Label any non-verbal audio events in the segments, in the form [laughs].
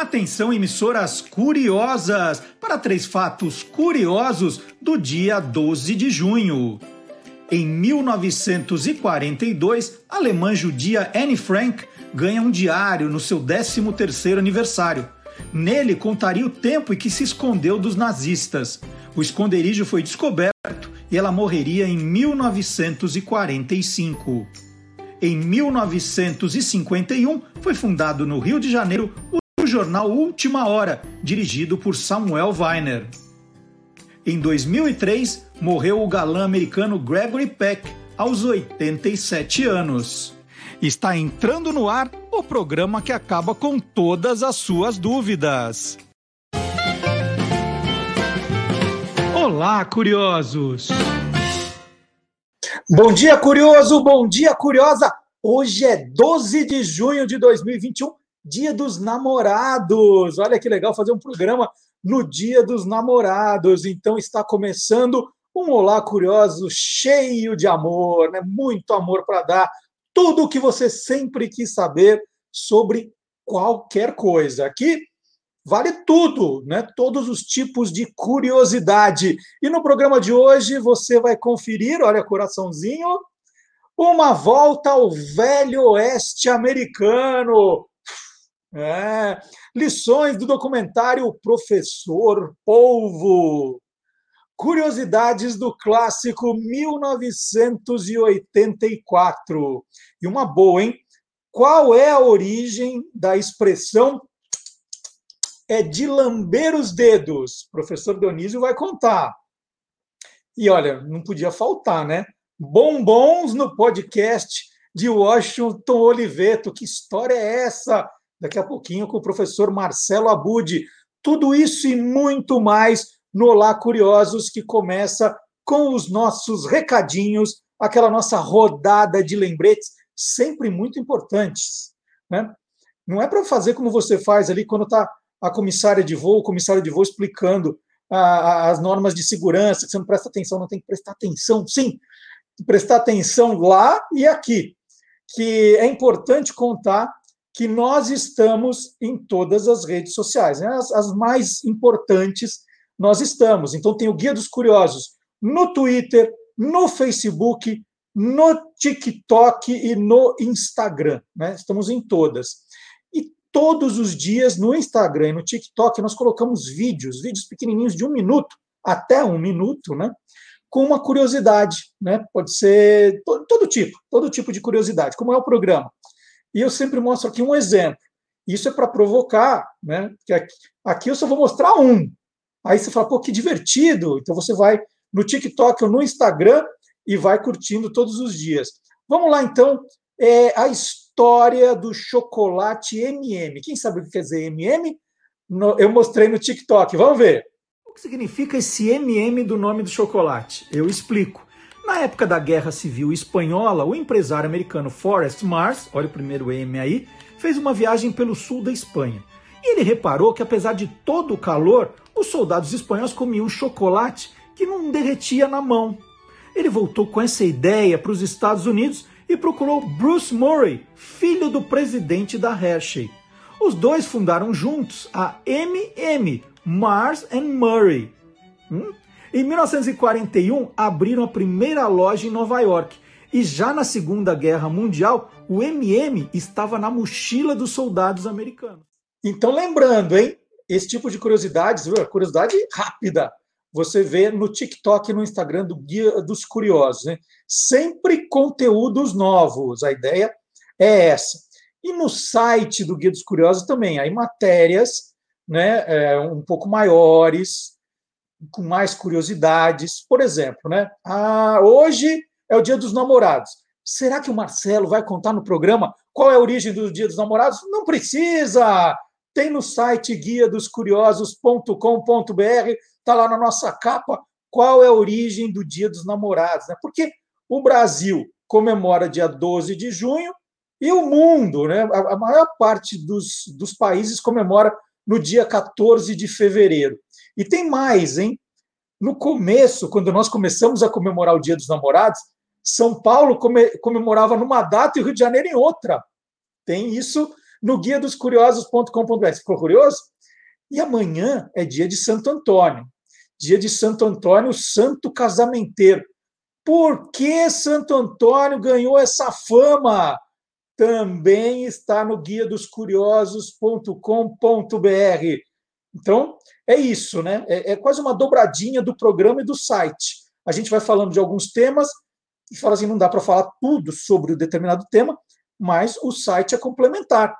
Atenção, emissoras curiosas, para três fatos curiosos do dia 12 de junho. Em 1942, a alemã judia Anne Frank ganha um diário no seu 13º aniversário. Nele contaria o tempo em que se escondeu dos nazistas. O esconderijo foi descoberto e ela morreria em 1945. Em 1951, foi fundado no Rio de Janeiro jornal Última Hora, dirigido por Samuel Weiner. Em 2003, morreu o galã americano Gregory Peck, aos 87 anos. Está entrando no ar o programa que acaba com todas as suas dúvidas. Olá, curiosos! Bom dia, curioso! Bom dia, curiosa! Hoje é 12 de junho de 2021, dia dos namorados. Olha que legal fazer um programa no dia dos namorados. Então está começando um Olá Curioso cheio de amor, né? muito amor para dar. Tudo o que você sempre quis saber sobre qualquer coisa. Aqui vale tudo, né? Todos os tipos de curiosidade. E no programa de hoje você vai conferir, olha, coraçãozinho, uma volta ao velho oeste americano. É, lições do documentário Professor Polvo. Curiosidades do clássico 1984. E uma boa, hein? Qual é a origem da expressão é de lamber os dedos. O professor Dionísio vai contar. E olha, não podia faltar, né? Bombons no podcast de Washington Oliveto. Que história é essa? Daqui a pouquinho com o professor Marcelo Abud. Tudo isso e muito mais no Olá Curiosos, que começa com os nossos recadinhos, aquela nossa rodada de lembretes, sempre muito importantes. Né? Não é para fazer como você faz ali quando está a comissária de voo, o comissário de voo explicando a, as normas de segurança, que você não presta atenção, não tem que prestar atenção, sim, prestar atenção lá e aqui, que é importante contar que nós estamos em todas as redes sociais, né? as, as mais importantes nós estamos. Então tem o Guia dos Curiosos no Twitter, no Facebook, no TikTok e no Instagram, né? Estamos em todas todos os dias no Instagram e no TikTok nós colocamos vídeos, vídeos pequenininhos de um minuto até um minuto, né? Com uma curiosidade, né? Pode ser todo, todo tipo, todo tipo de curiosidade, como é o programa. E eu sempre mostro aqui um exemplo. Isso é para provocar, né? Que aqui, aqui eu só vou mostrar um. Aí você fala, pô, que divertido. Então você vai no TikTok ou no Instagram e vai curtindo todos os dias. Vamos lá, então, é a história do chocolate MM. Quem sabe o que quer dizer MM? eu mostrei no TikTok. Vamos ver. O que significa esse MM do nome do chocolate? Eu explico. Na época da Guerra Civil Espanhola, o empresário americano Forrest Mars, olha o primeiro M aí, fez uma viagem pelo sul da Espanha. E ele reparou que, apesar de todo o calor, os soldados espanhóis comiam chocolate que não derretia na mão. Ele voltou com essa ideia para os Estados Unidos e procurou Bruce Murray, filho do presidente da Hershey. Os dois fundaram juntos a MM, Mars and Murray. Hum? Em 1941, abriram a primeira loja em Nova York. E já na Segunda Guerra Mundial, o MM estava na mochila dos soldados americanos. Então, lembrando, hein? Esse tipo de curiosidades, curiosidade rápida você vê no TikTok e no Instagram do Guia dos Curiosos. Né? Sempre conteúdos novos, a ideia é essa. E no site do Guia dos Curiosos também, aí matérias né, é, um pouco maiores, com mais curiosidades. Por exemplo, né, ah, hoje é o Dia dos Namorados. Será que o Marcelo vai contar no programa qual é a origem do Dia dos Namorados? Não precisa! Tem no site guia dos curiosos.com.br está lá na nossa capa qual é a origem do Dia dos Namorados. Né? Porque o Brasil comemora dia 12 de junho e o mundo, né? a maior parte dos, dos países comemora no dia 14 de fevereiro. E tem mais, hein? No começo, quando nós começamos a comemorar o Dia dos Namorados, São Paulo comemorava numa data e o Rio de Janeiro em outra. Tem isso no guia dos curiosos.com.br. Ficou curioso? E amanhã é dia de Santo Antônio. Dia de Santo Antônio, santo casamenteiro. Por que Santo Antônio ganhou essa fama? Também está no guia dos curiosos.com.br. Então, é isso, né? É, é, quase uma dobradinha do programa e do site. A gente vai falando de alguns temas e fala assim: não dá para falar tudo sobre o determinado tema, mas o site é complementar.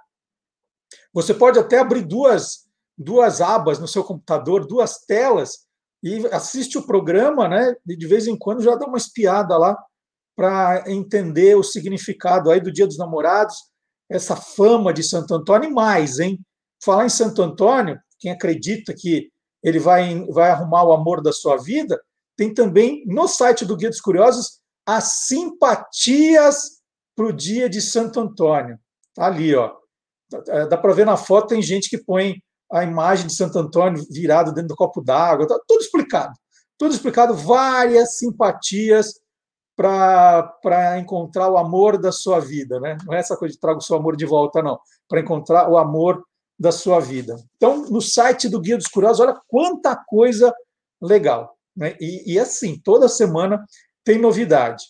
Você pode até abrir duas, duas abas no seu computador, duas telas, e assiste o programa, né? E de vez em quando já dá uma espiada lá para entender o significado aí do Dia dos Namorados, essa fama de Santo Antônio e mais, hein? Falar em Santo Antônio, quem acredita que ele vai, vai arrumar o amor da sua vida, tem também no site do Guia dos Curiosos as simpatias para o dia de Santo Antônio. Tá ali, ó. Dá para ver na foto, tem gente que põe a imagem de Santo Antônio virado dentro do copo d'água, tá tudo explicado. Tudo explicado, várias simpatias para encontrar o amor da sua vida, né? Não é essa coisa de traga o seu amor de volta, não. Para encontrar o amor da sua vida. Então, no site do Guia dos Curiosos, olha quanta coisa legal. Né? E, e assim, toda semana tem novidade.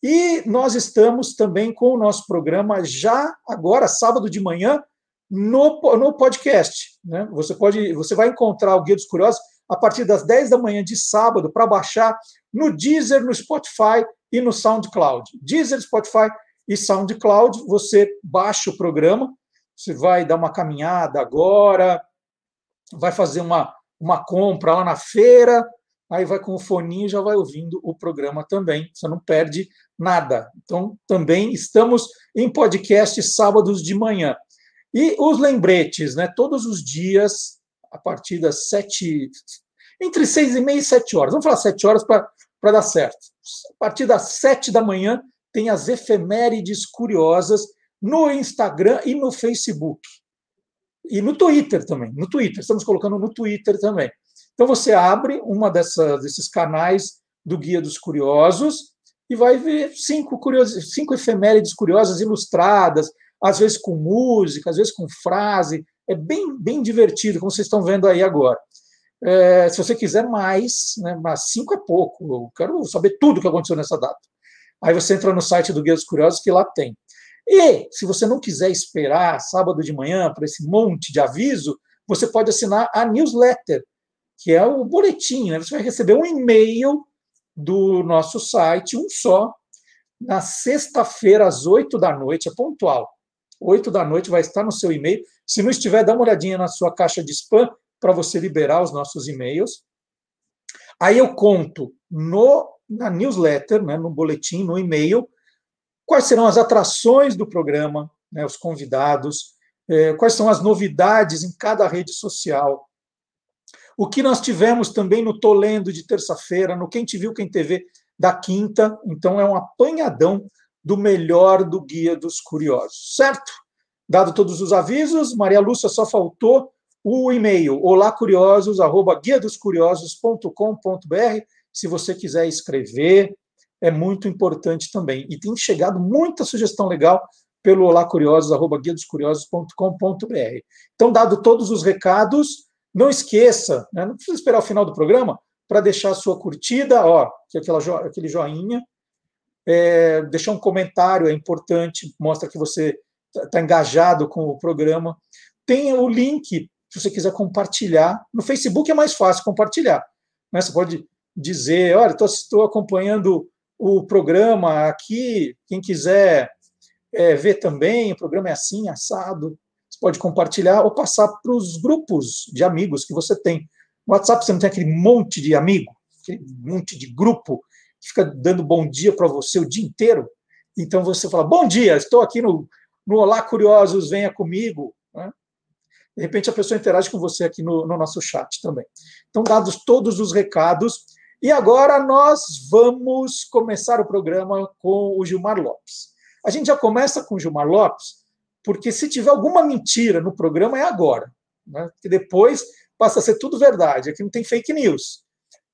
E nós estamos também com o nosso programa já agora, sábado de manhã, no, no podcast. Né? Você pode, você vai encontrar o Guia dos Curiosos a partir das 10 da manhã de sábado para baixar no Deezer, no Spotify e no SoundCloud. Deezer, Spotify e SoundCloud, você baixa o programa, você vai dar uma caminhada agora, vai fazer uma, uma compra lá na feira, aí vai com o foninho e já vai ouvindo o programa também. Você não perde nada. Então, também estamos em podcast sábados de manhã. E os lembretes, né? Todos os dias, a partir das sete. Entre seis e meia e sete horas. Vamos falar sete horas para dar certo. A partir das sete da manhã, tem as efemérides curiosas no Instagram e no Facebook. E no Twitter também. No Twitter. Estamos colocando no Twitter também. Então você abre uma dessas, desses canais do Guia dos Curiosos e vai ver cinco, curios, cinco efemérides curiosas ilustradas, às vezes com música, às vezes com frase. É bem, bem divertido, como vocês estão vendo aí agora. É, se você quiser mais, né, mas cinco é pouco, eu quero saber tudo o que aconteceu nessa data. Aí você entra no site do Guia dos Curiosos que lá tem. E se você não quiser esperar sábado de manhã para esse monte de aviso, você pode assinar a newsletter, que é o boletim. Né? Você vai receber um e-mail do nosso site, um só, na sexta-feira, às oito da noite, é pontual. Oito da noite vai estar no seu e-mail. Se não estiver, dá uma olhadinha na sua caixa de spam para você liberar os nossos e-mails. Aí eu conto no, na newsletter, né, no boletim, no e-mail, quais serão as atrações do programa, né, os convidados, eh, quais são as novidades em cada rede social, o que nós tivemos também no Tolendo de terça-feira, no Quem Te Viu, Quem TV da quinta. Então, é um apanhadão do melhor do Guia dos Curiosos, certo? Dado todos os avisos, Maria Lúcia só faltou o e-mail olacuriosos, arroba guiadoscuriosos.com.br, se você quiser escrever, é muito importante também. E tem chegado muita sugestão legal pelo olacuriosos, arroba guiadoscuriosos.com.br. Então, dado todos os recados, não esqueça, né, não precisa esperar o final do programa para deixar a sua curtida, ó, aquela jo, aquele joinha, é, deixar um comentário é importante, mostra que você está tá engajado com o programa. Tem o link, se você quiser compartilhar. No Facebook é mais fácil compartilhar. Né? Você pode dizer, olha, estou acompanhando o programa aqui, quem quiser é, ver também, o programa é assim, assado pode compartilhar ou passar para os grupos de amigos que você tem. No WhatsApp você não tem aquele monte de amigo, aquele monte de grupo que fica dando bom dia para você o dia inteiro. Então você fala: Bom dia, estou aqui no, no Olá Curiosos, venha comigo. Né? De repente a pessoa interage com você aqui no, no nosso chat também. Então, dados todos os recados. E agora nós vamos começar o programa com o Gilmar Lopes. A gente já começa com o Gilmar Lopes, porque se tiver alguma mentira no programa é agora, né? que depois passa a ser tudo verdade, aqui não tem fake news.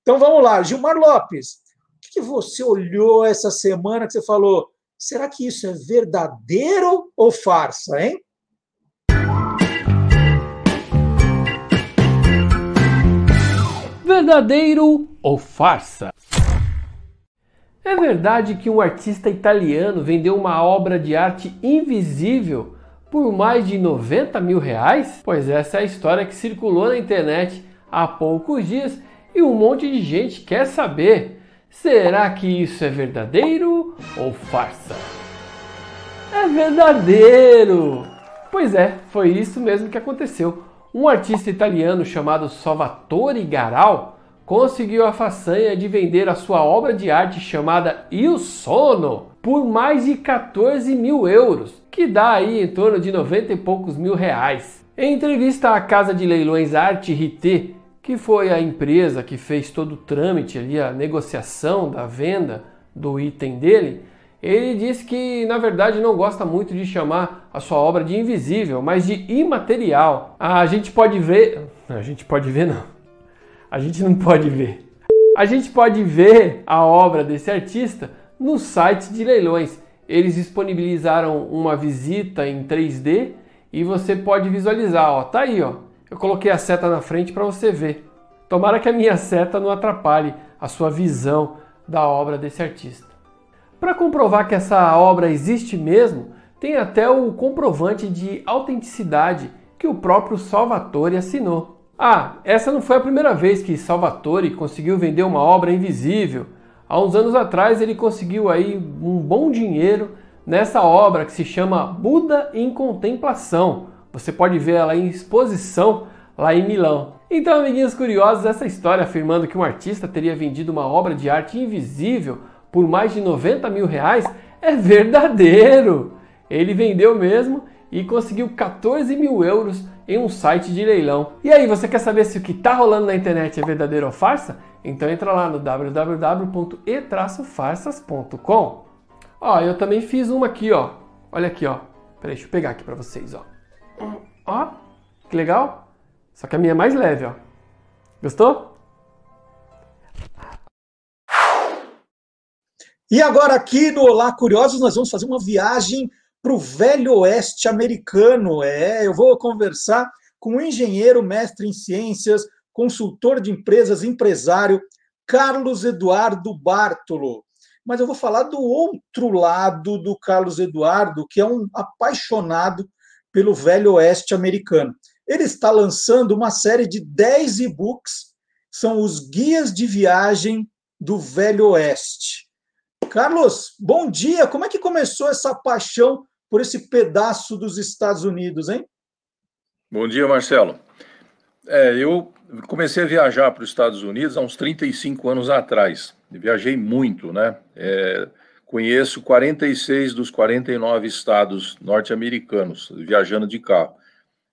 Então vamos lá, Gilmar Lopes, o que você olhou essa semana que você falou? Será que isso é verdadeiro ou farsa, hein? Verdadeiro ou farsa? É verdade que um artista italiano vendeu uma obra de arte invisível por mais de 90 mil reais? Pois essa é a história que circulou na internet há poucos dias e um monte de gente quer saber: será que isso é verdadeiro ou farsa? É verdadeiro! Pois é, foi isso mesmo que aconteceu. Um artista italiano chamado Salvatore Garal conseguiu a façanha de vender a sua obra de arte chamada Il Sono por mais de 14 mil euros, que dá aí em torno de 90 e poucos mil reais. Em entrevista à casa de leilões Arte Rité, que foi a empresa que fez todo o trâmite ali, a negociação da venda do item dele, ele disse que na verdade não gosta muito de chamar a sua obra de invisível, mas de imaterial. A gente pode ver. A gente pode ver, não. A gente não pode ver. A gente pode ver a obra desse artista no site de leilões. Eles disponibilizaram uma visita em 3D e você pode visualizar. Ó, tá aí, ó. Eu coloquei a seta na frente para você ver. Tomara que a minha seta não atrapalhe a sua visão da obra desse artista. Para comprovar que essa obra existe mesmo, tem até o comprovante de autenticidade que o próprio Salvatore assinou. Ah, essa não foi a primeira vez que Salvatore conseguiu vender uma obra invisível. Há uns anos atrás ele conseguiu aí um bom dinheiro nessa obra que se chama Buda em Contemplação. Você pode ver ela em exposição lá em Milão. Então, amiguinhos curiosos, essa história afirmando que um artista teria vendido uma obra de arte invisível por mais de 90 mil reais é verdadeiro. Ele vendeu mesmo e conseguiu 14 mil euros em um site de leilão. E aí, você quer saber se o que está rolando na internet é verdadeiro ou farsa? Então entra lá no www.e-farsas.com. Ó, eu também fiz uma aqui, ó. Olha aqui, ó. Peraí, deixa eu pegar aqui para vocês, ó. Ó, que legal. Só que a minha é mais leve, ó. Gostou? E agora aqui no Olá Curiosos nós vamos fazer uma viagem para o velho oeste americano. É, eu vou conversar com um engenheiro, mestre em ciências, consultor de empresas, empresário, Carlos Eduardo Bartolo. Mas eu vou falar do outro lado do Carlos Eduardo, que é um apaixonado pelo velho oeste americano. Ele está lançando uma série de 10 e-books, são os guias de viagem do velho oeste. Carlos, bom dia. Como é que começou essa paixão por esse pedaço dos Estados Unidos, hein? Bom dia, Marcelo. É, eu comecei a viajar para os Estados Unidos há uns 35 anos atrás. Viajei muito, né? É, conheço 46 dos 49 estados norte-americanos, viajando de carro.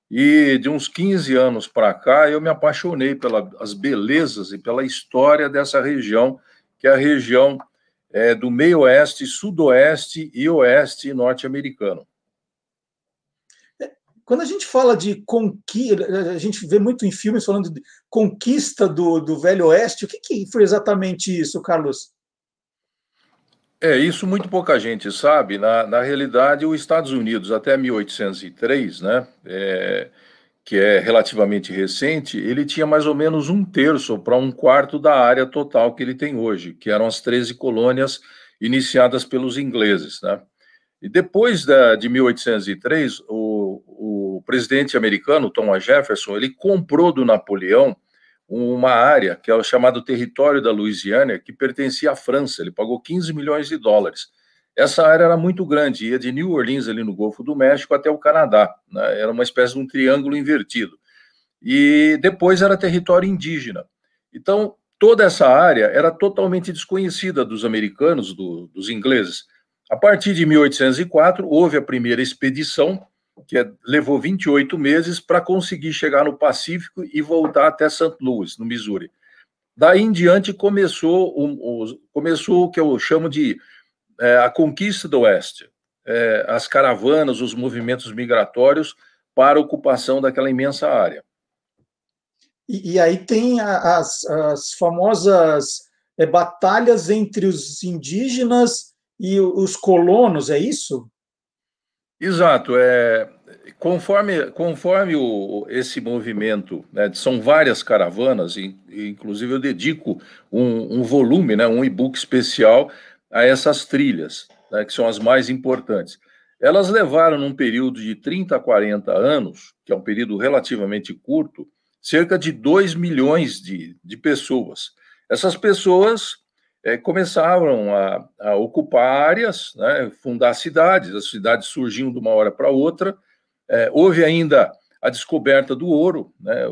E de uns 15 anos para cá, eu me apaixonei pelas belezas e pela história dessa região, que é a região é, do meio oeste, sudoeste e oeste norte-americano. Quando a gente fala de conquista, a gente vê muito em filmes falando de conquista do, do Velho Oeste. O que, que foi exatamente isso, Carlos? É, isso muito pouca gente sabe. Na, na realidade, os Estados Unidos, até 1803, né, é, que é relativamente recente, ele tinha mais ou menos um terço para um quarto da área total que ele tem hoje, que eram as 13 colônias iniciadas pelos ingleses. Né? E depois da, de 1803, o, o presidente americano, Thomas Jefferson, ele comprou do Napoleão uma área que é o chamado território da Louisiana, que pertencia à França. Ele pagou 15 milhões de dólares. Essa área era muito grande, ia de New Orleans, ali no Golfo do México, até o Canadá. Né? Era uma espécie de um triângulo invertido. E depois era território indígena. Então, toda essa área era totalmente desconhecida dos americanos, do, dos ingleses. A partir de 1804, houve a primeira expedição, que é, levou 28 meses para conseguir chegar no Pacífico e voltar até St. Louis, no Missouri. Daí em diante começou o, o, começou o que eu chamo de é, a conquista do Oeste, é, as caravanas, os movimentos migratórios para a ocupação daquela imensa área. E, e aí tem as, as famosas é, batalhas entre os indígenas e os colonos, é isso? Exato. É, conforme conforme o, esse movimento, né, são várias caravanas, e, inclusive eu dedico um, um volume, né, um e-book especial a essas trilhas, né, que são as mais importantes. Elas levaram, num período de 30 a 40 anos, que é um período relativamente curto, cerca de 2 milhões de, de pessoas. Essas pessoas é, começaram a, a, ocupar áreas, né, fundar cidades, as cidades surgiam de uma hora para outra. É, houve ainda a descoberta do ouro, né,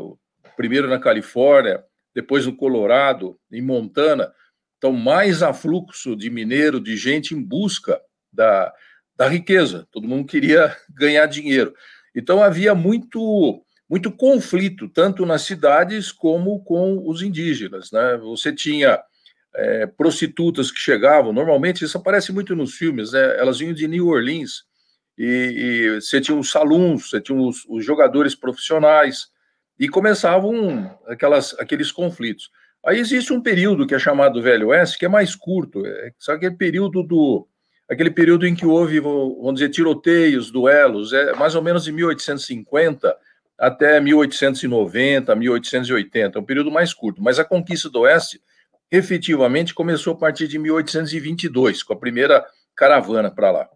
primeiro na Califórnia, depois no Colorado, em Montana. Então, mais afluxo de mineiro, de gente em busca da, da riqueza. Todo mundo queria [laughs] ganhar dinheiro. Então, havia muito, muito conflito, tanto nas cidades como com os indígenas. Né? Você tinha é, prostitutas que chegavam, normalmente isso aparece muito nos filmes, né? elas vinham de New Orleans, e, e você tinha os salões, você tinha os, os, jogadores profissionais, e começavam aquelas, aqueles conflitos. Aí existe um período que é chamado Velho Oeste, que é mais curto, é só aquele período do aquele período em que houve, vamos dizer, tiroteios, duelos, é mais ou menos de 1850 até 1890, 1880, é um período mais curto, mas a conquista do Oeste efetivamente começou a partir de 1822, com a primeira caravana para lá.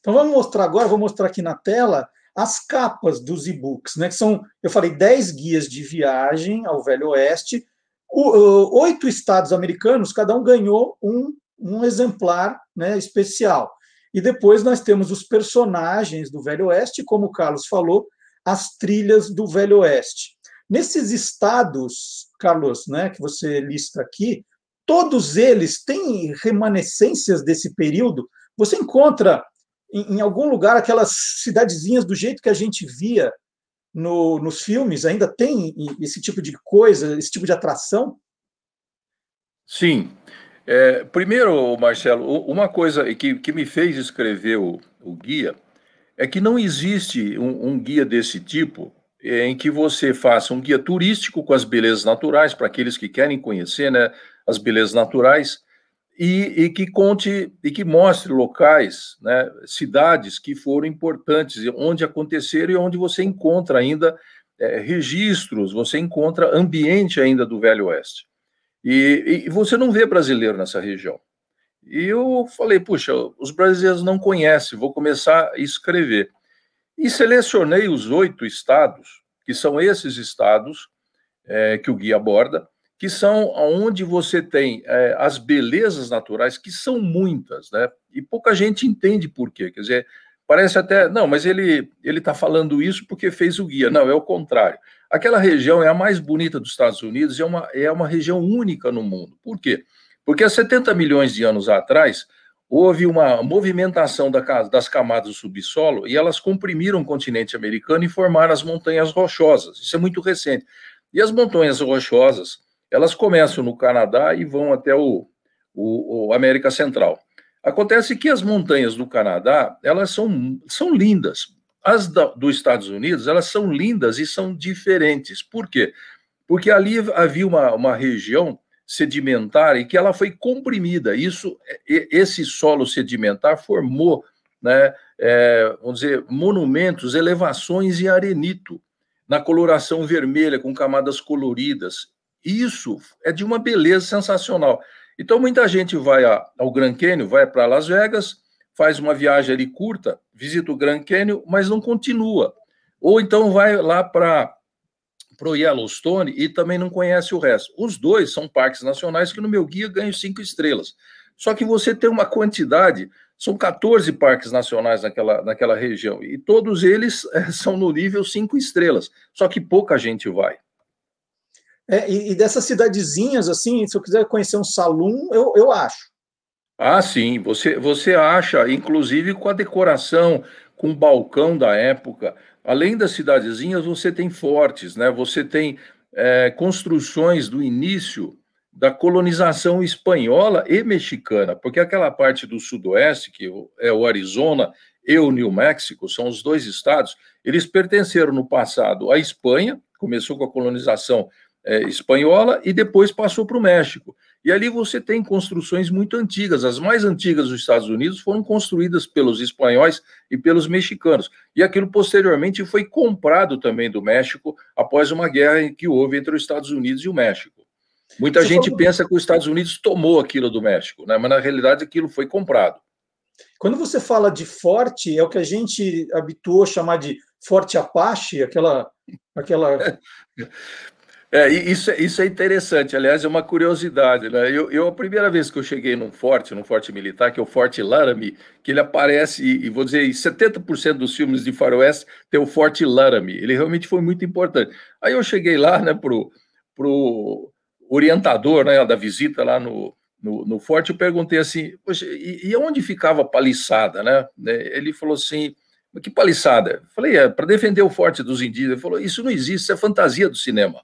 Então vamos mostrar agora, vou mostrar aqui na tela as capas dos e-books, né? Que são, eu falei, 10 guias de viagem ao Velho Oeste. Oito estados americanos, cada um ganhou um, um exemplar né, especial. E depois nós temos os personagens do Velho Oeste, como o Carlos falou, as trilhas do Velho Oeste. Nesses estados, Carlos, né, que você lista aqui, todos eles têm remanescências desse período. Você encontra em, em algum lugar aquelas cidadezinhas do jeito que a gente via no, nos filmes? Ainda tem esse tipo de coisa, esse tipo de atração? Sim. É, primeiro, Marcelo, uma coisa que, que me fez escrever o, o guia é que não existe um, um guia desse tipo em que você faça um guia turístico com as belezas naturais, para aqueles que querem conhecer né, as belezas naturais, e, e, que conte e que mostre locais, né, cidades que foram importantes, onde aconteceram e onde você encontra ainda é, registros, você encontra ambiente ainda do Velho Oeste. E, e, você não vê brasileiro nessa região. E eu falei, puxa, os brasileiros não conhecem, vou começar a escrever. E selecionei os oito estados, que são esses estados é, que o guia aborda, que são onde você tem é, as belezas naturais, que são muitas, né? E pouca gente entende por quê. Quer dizer, parece até, não, mas ele ele está falando isso porque fez o guia. Não, é o contrário. Aquela região é a mais bonita dos Estados Unidos, é uma, é uma região única no mundo. Por quê? Porque há 70 milhões de anos atrás, houve uma movimentação das camadas do subsolo e elas comprimiram o continente americano e formaram as montanhas rochosas. Isso é muito recente. E as montanhas rochosas, elas começam no Canadá e vão até o, o, o América Central. Acontece que as montanhas do Canadá, elas são, são lindas. As da, dos Estados Unidos, elas são lindas e são diferentes. Por quê? Porque ali havia uma, uma região sedimentar e que ela foi comprimida. Isso, esse solo sedimentar formou, né, é, vamos dizer, monumentos, elevações em arenito, na coloração vermelha, com camadas coloridas. Isso é de uma beleza sensacional. Então, muita gente vai ao Grand Canyon, vai para Las Vegas, faz uma viagem ali curta, visita o Grand Canyon, mas não continua. Ou então vai lá para o Yellowstone e também não conhece o resto. Os dois são parques nacionais que no meu guia ganham cinco estrelas. Só que você tem uma quantidade, são 14 parques nacionais naquela, naquela região, e todos eles é, [laughs] são no nível cinco estrelas, só que pouca gente vai. É, e, e, dessas cidadezinhas, assim, se eu quiser conhecer um salão, eu, eu acho. Ah, sim, você, você acha, inclusive com a decoração, com o balcão da época, além das cidadezinhas, você tem fortes, né? Você tem é, construções do início da colonização espanhola e mexicana, porque aquela parte do sudoeste, que é o Arizona e o New México, são os dois estados, eles pertenceram no passado à Espanha, começou com a colonização é, espanhola e depois passou para o México. E ali você tem construções muito antigas. As mais antigas dos Estados Unidos foram construídas pelos espanhóis e pelos mexicanos. E aquilo posteriormente foi comprado também do México após uma guerra que houve entre os Estados Unidos e o México. Muita você gente falou... pensa que os Estados Unidos tomou aquilo do México, né? mas na realidade aquilo foi comprado. Quando você fala de forte, é o que a gente habituou a chamar de forte Apache, aquela. aquela... [laughs] É, isso, é, isso é interessante, aliás, é uma curiosidade. Né? Eu, eu, a primeira vez que eu cheguei num forte, num forte militar, que é o Forte Laramie, que ele aparece, e, e vou dizer, em 70% dos filmes de faroeste tem o Forte Laramie, ele realmente foi muito importante. Aí eu cheguei lá, né, pro, pro orientador, né, da visita lá no, no, no forte, eu perguntei assim, e, e onde ficava a paliçada, né? Ele falou assim, que paliçada? Eu falei, é, para defender o forte dos indígenas. Ele falou, isso não existe, isso é fantasia do cinema.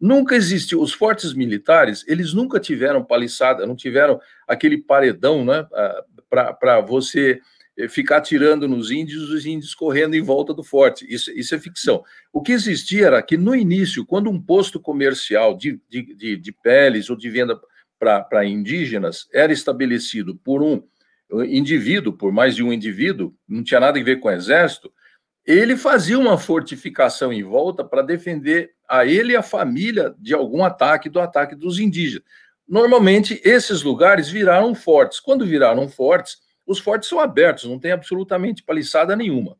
Nunca existiu. Os fortes militares, eles nunca tiveram paliçada, não tiveram aquele paredão, né, para você eh, ficar tirando nos índios, os índios correndo em volta do forte. Isso, isso é ficção. O que existia era que, no início, quando um posto comercial de, de, de, de peles ou de venda para indígenas era estabelecido por um indivíduo, por mais de um indivíduo, não tinha nada a ver com o exército, ele fazia uma fortificação em volta para defender a ele e a família de algum ataque, do ataque dos indígenas. Normalmente, esses lugares viraram fortes. Quando viraram fortes, os fortes são abertos, não tem absolutamente paliçada nenhuma.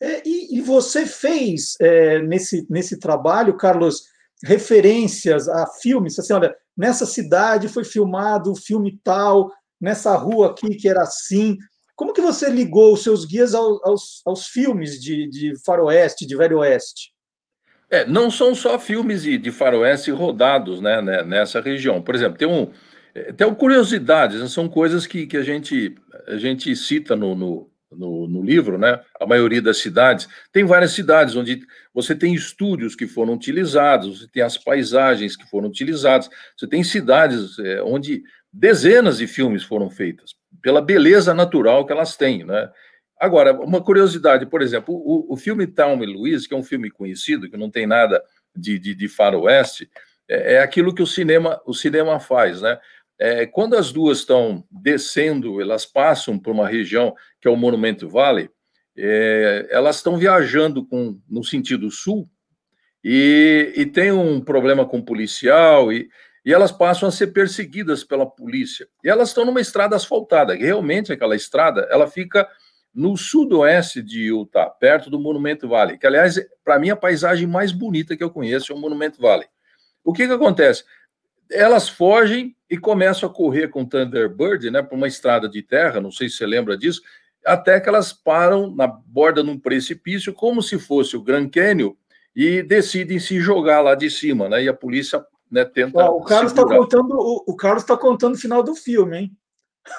É, e, e, você fez é, nesse, nesse trabalho, Carlos, referências a filmes, assim, olha, nessa cidade foi filmado o filme tal, nessa rua aqui que era assim. Como que você ligou os seus guias aos, aos, aos filmes de, de faroeste, de velho oeste? É, não são só filmes de, de faroeste rodados né, né, nessa região. Por exemplo, tem um é, tem curiosidades, né, são coisas que, que a, gente, a gente cita no, no, no, no, livro, né? A maioria das cidades. Tem várias cidades onde você tem estúdios que foram utilizados, você tem as paisagens que foram utilizadas, você tem cidades é, onde dezenas de filmes foram feitas pela beleza natural que elas têm, né? Agora, uma curiosidade, por exemplo, o, o filme Thelma e Louise, que é um filme conhecido, que não tem nada de, de, de faroeste, é, é aquilo que o cinema, o cinema faz, né? É, quando as duas estão descendo, elas passam por uma região que é o Monumento Valley, é, elas estão viajando com, no sentido sul e, e tem um problema com o policial e, e elas passam a ser perseguidas pela polícia. E elas estão numa estrada asfaltada. Realmente, aquela estrada, ela fica no sudoeste de Utah, perto do Monumento Valley, que, aliás, para mim, a paisagem mais bonita que eu conheço é o Monumento Valley. O que, que acontece? Elas fogem e começam a correr com Thunderbird, né, por uma estrada de terra, não sei se você lembra disso, até que elas param na borda de um precipício, como se fosse o Grand Canyon, e decidem se jogar lá de cima, né? E a polícia né, tenta. o Carlos está contando o, o Carlos está contando o final do filme, hein?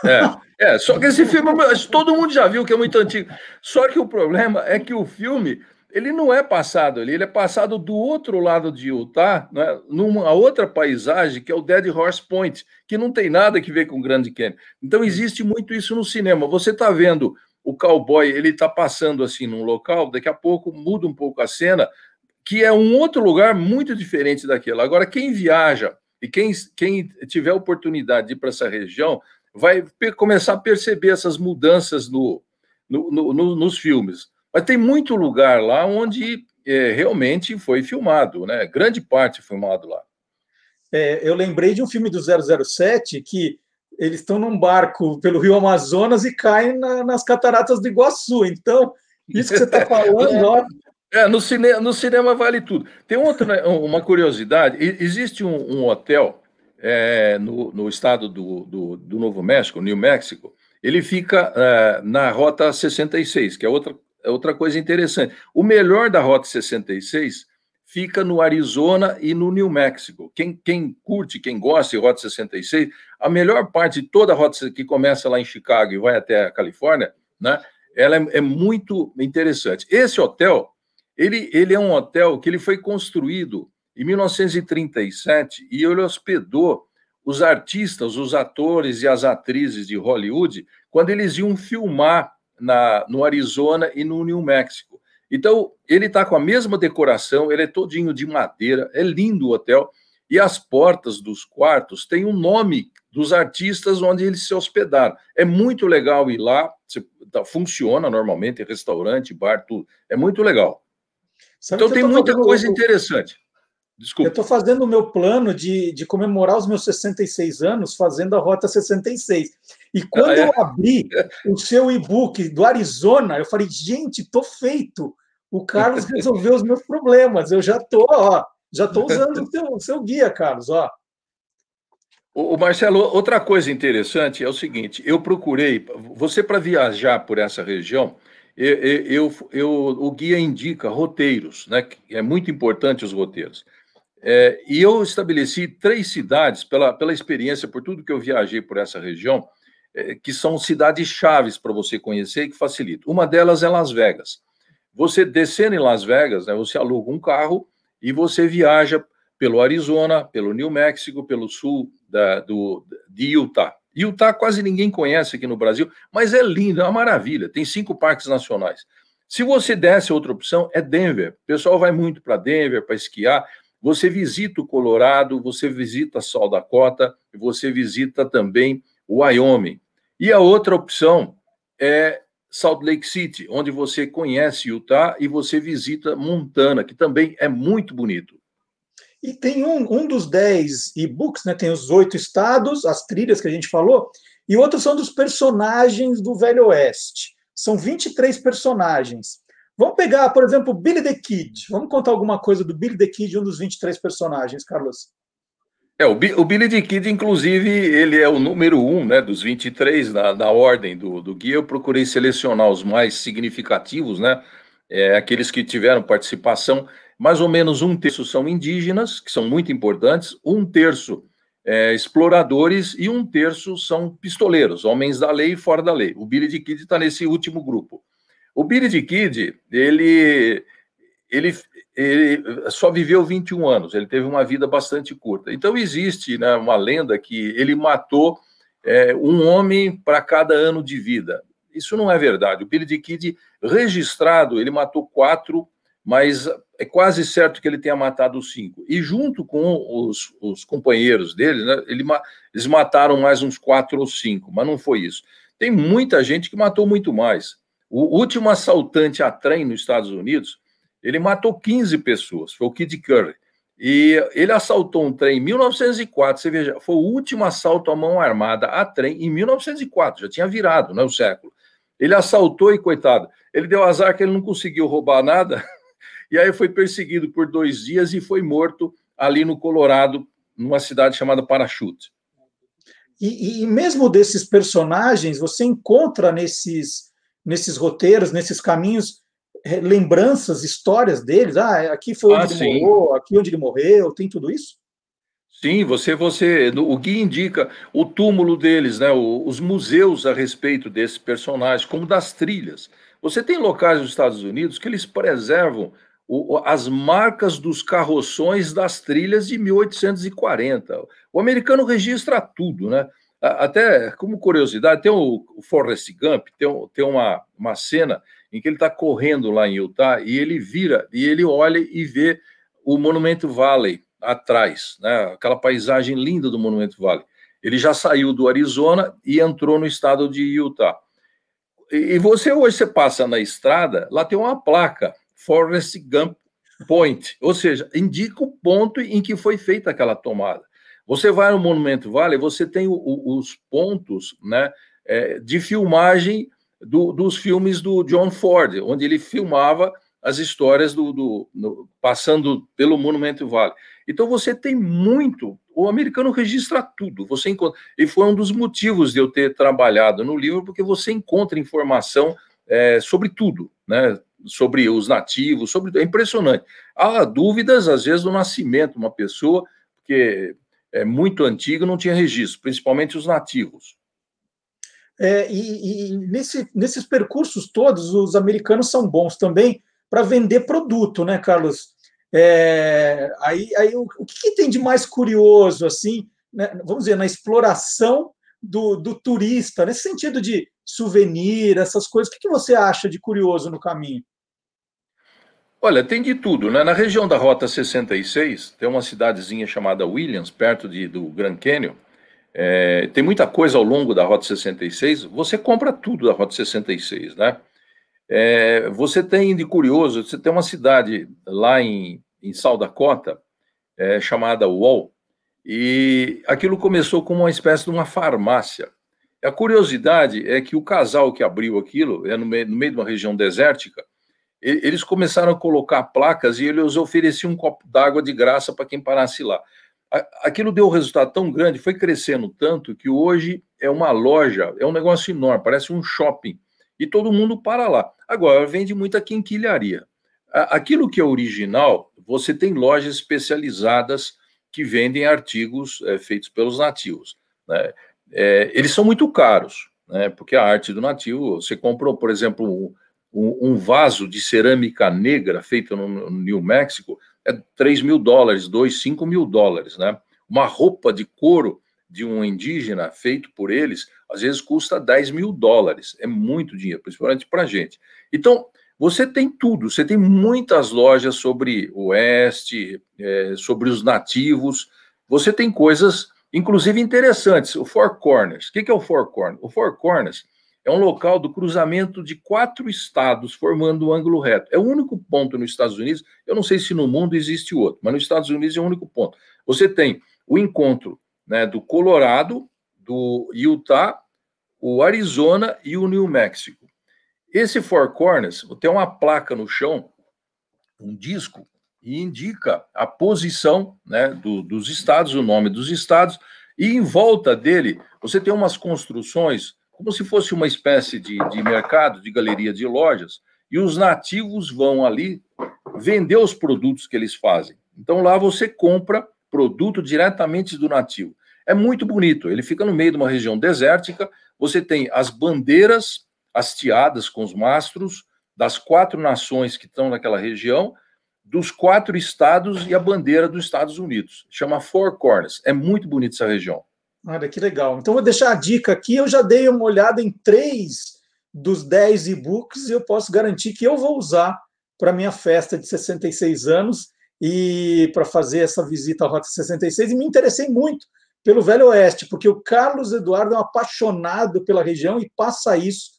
É, é, só que esse filme todo mundo já viu que é muito antigo. Só que o problema é que o filme ele não é passado ali, ele é passado do outro lado de Utah, né, numa outra paisagem que é o Dead Horse Point, que não tem nada que ver com o Grand Canyon. Então existe muito isso no cinema. Você está vendo o cowboy, ele está passando assim num local, daqui a pouco muda um pouco a cena, que é um outro lugar muito diferente daquele. Agora, quem viaja e quem, quem tiver oportunidade de ir para essa região vai começar a perceber essas mudanças no, no, no, nos filmes. Mas tem muito lugar lá onde é, realmente foi filmado, né? Grande parte filmado lá. É, eu lembrei de um filme do 007 que eles estão num barco pelo Rio Amazonas e caem na, nas cataratas do Iguaçu. Então, isso que você está [laughs] falando, ó, é, no, cine, no cinema vale tudo. Tem outra, né, uma curiosidade: existe um, um hotel é, no, no, estado do, do, do, Novo México, New México, ele fica é, na Rota 66, que é outra, é outra coisa interessante. O melhor da Rota 66 fica no Arizona e no New México. Quem, quem curte, quem gosta de Rota 66, a melhor parte de toda a rota que começa lá em Chicago e vai até a Califórnia, né, ela é, é muito interessante. Esse hotel ele, ele é um hotel que ele foi construído em 1937 e ele hospedou os artistas, os atores e as atrizes de Hollywood quando eles iam filmar na, no Arizona e no New México. Então, ele está com a mesma decoração, ele é todinho de madeira, é lindo o hotel. E as portas dos quartos têm o um nome dos artistas onde eles se hospedaram. É muito legal ir lá, tá, funciona normalmente, restaurante, bar, tudo. É muito legal. Sabe então tem muita coisa interessante. Desculpa. Eu estou fazendo o meu plano de, de comemorar os meus 66 anos fazendo a Rota 66. E quando ah, é? eu abri o seu e-book do Arizona, eu falei, gente, tô feito. O Carlos [laughs] resolveu os meus problemas. Eu já tô, ó, já tô usando o seu, o seu guia, Carlos, ó. O Marcelo, outra coisa interessante é o seguinte: eu procurei, você para viajar por essa região, eu, eu, eu, o guia indica roteiros, né? É muito importante os roteiros. É, e eu estabeleci três cidades, pela, pela experiência, por tudo que eu viajei por essa região, é, que são cidades chaves para você conhecer e que facilitam. Uma delas é Las Vegas. Você descendo em Las Vegas, né, você aluga um carro e você viaja pelo Arizona, pelo New Mexico, pelo sul da, do, de Utah. Utah quase ninguém conhece aqui no Brasil, mas é lindo, é uma maravilha. Tem cinco parques nacionais. Se você desce, outra opção é Denver. O pessoal vai muito para Denver para esquiar. Você visita o Colorado, você visita Sol Dakota, você visita também o Wyoming. E a outra opção é Salt Lake City, onde você conhece Utah e você visita Montana, que também é muito bonito. E tem um, um dos dez e-books, né? Tem os oito estados, as trilhas que a gente falou, e outros são dos personagens do Velho Oeste. São 23 personagens. Vamos pegar, por exemplo, Billy the Kid. Vamos contar alguma coisa do Billy the Kid, um dos 23 personagens, Carlos. É, o, o Billy the Kid, inclusive, ele é o número um né, dos 23 na, na ordem do, do guia. Eu procurei selecionar os mais significativos, né? É, aqueles que tiveram participação. Mais ou menos um terço são indígenas, que são muito importantes, um terço é, exploradores e um terço são pistoleiros, homens da lei e fora da lei. O Billy the Kid está nesse último grupo. O Billy the Kid, ele, ele, ele só viveu 21 anos, ele teve uma vida bastante curta. Então, existe né, uma lenda que ele matou é, um homem para cada ano de vida. Isso não é verdade. O Billy the Kid, registrado, ele matou quatro, mas é quase certo que ele tenha matado cinco. E junto com os, os companheiros dele, né, ele, eles mataram mais uns quatro ou cinco, mas não foi isso. Tem muita gente que matou muito mais. O último assaltante a trem nos Estados Unidos, ele matou 15 pessoas, foi o Kid Curry. E ele assaltou um trem em 1904, você veja, foi o último assalto à mão armada a trem em 1904, já tinha virado, né, o século. Ele assaltou e, coitado, ele deu azar que ele não conseguiu roubar nada, [laughs] e aí foi perseguido por dois dias e foi morto ali no Colorado, numa cidade chamada Parachute. E, e mesmo desses personagens, você encontra nesses nesses roteiros, nesses caminhos, é, lembranças, histórias deles? Ah, aqui foi onde ah, ele morou, aqui onde ele morreu, tem tudo isso? Sim, você, você, o guia indica o túmulo deles, né, os museus a respeito desses personagens, como das trilhas. Você tem locais nos Estados Unidos que eles preservam o, as marcas dos carroções das trilhas de 1840. O americano registra tudo, né? Até como curiosidade, tem o Forrest Gump, tem, tem uma, uma cena em que ele está correndo lá em Utah e ele vira e ele olha e vê o Monumento Valley atrás, né? aquela paisagem linda do Monumento Valley. Ele já saiu do Arizona e entrou no estado de Utah. E você hoje você passa na estrada, lá tem uma placa, Forrest Gump Point, ou seja, indica o ponto em que foi feita aquela tomada. Você vai no Monumento Vale, você tem o, o, os pontos né, é, de filmagem do, dos filmes do John Ford, onde ele filmava as histórias do, do no, passando pelo Monumento Vale. Então você tem muito. O americano registra tudo. Você encontra, e foi um dos motivos de eu ter trabalhado no livro, porque você encontra informação é, sobre tudo, né? Sobre os nativos, sobre é impressionante. Há dúvidas às vezes do nascimento de uma pessoa, porque é, muito antigo não tinha registro, principalmente os nativos. É, e, e nesse, nesses percursos todos, os americanos são bons também para vender produto, né, Carlos? É, aí, aí o, o que, que, tem de mais curioso, assim, né, vamos dizer, na exploração do, do, turista, nesse sentido de souvenir, essas coisas, o que, que você acha de curioso no caminho? Olha, tem de tudo, né? Na região da Rota 66, tem uma cidadezinha chamada Williams, perto de, do Grand Canyon. É, tem muita coisa ao longo da Rota 66. Você compra tudo da Rota 66, né? É, você tem de curioso, você tem uma cidade lá em, em South Dakota, é, chamada Wall, e aquilo começou como uma espécie de uma farmácia. A curiosidade é que o casal que abriu aquilo, é no meio, no meio de uma região desértica, eles começaram a colocar placas e eles ofereciam um copo d'água de graça para quem parasse lá. Aquilo deu um resultado tão grande, foi crescendo tanto que hoje é uma loja, é um negócio enorme, parece um shopping. E todo mundo para lá. Agora, vende muita quinquilharia. Aquilo que é original, você tem lojas especializadas que vendem artigos é, feitos pelos nativos. Né? É, eles são muito caros, né? porque a arte do nativo, você comprou, por exemplo, um, um vaso de cerâmica negra feito no, New México, é 3 mil dólares, 2, 5 mil dólares. Né? Uma roupa de couro de um indígena feito por eles, às vezes custa 10 mil dólares. É muito dinheiro, principalmente para a gente. Então, você tem tudo, você tem muitas lojas sobre o oeste, é, sobre os nativos, você tem coisas, inclusive interessantes. O Four Corners. O que é o Four Corners? O Four Corners é um local do cruzamento de quatro estados formando um ângulo reto. É o único ponto nos Estados Unidos, eu não sei se no mundo existe outro, mas nos Estados Unidos é o único ponto. Você tem o encontro né, do Colorado, do Utah, o Arizona e o New Mexico. Esse Four Corners tem uma placa no chão, um disco, e indica a posição né, do, dos estados, o nome dos estados, e em volta dele você tem umas construções como se fosse uma espécie de, de mercado, de galeria de lojas, e os nativos vão ali vender os produtos que eles fazem. Então lá você compra produto diretamente do nativo. É muito bonito, ele fica no meio de uma região desértica, você tem as bandeiras hasteadas com os mastros das quatro nações que estão naquela região, dos quatro estados e a bandeira dos Estados Unidos. Chama Four Corners. É muito bonita essa região. Olha que legal. Então, vou deixar a dica aqui. Eu já dei uma olhada em três dos dez e-books e eu posso garantir que eu vou usar para minha festa de 66 anos e para fazer essa visita à Rota 66. E me interessei muito pelo Velho Oeste, porque o Carlos Eduardo é um apaixonado pela região e passa isso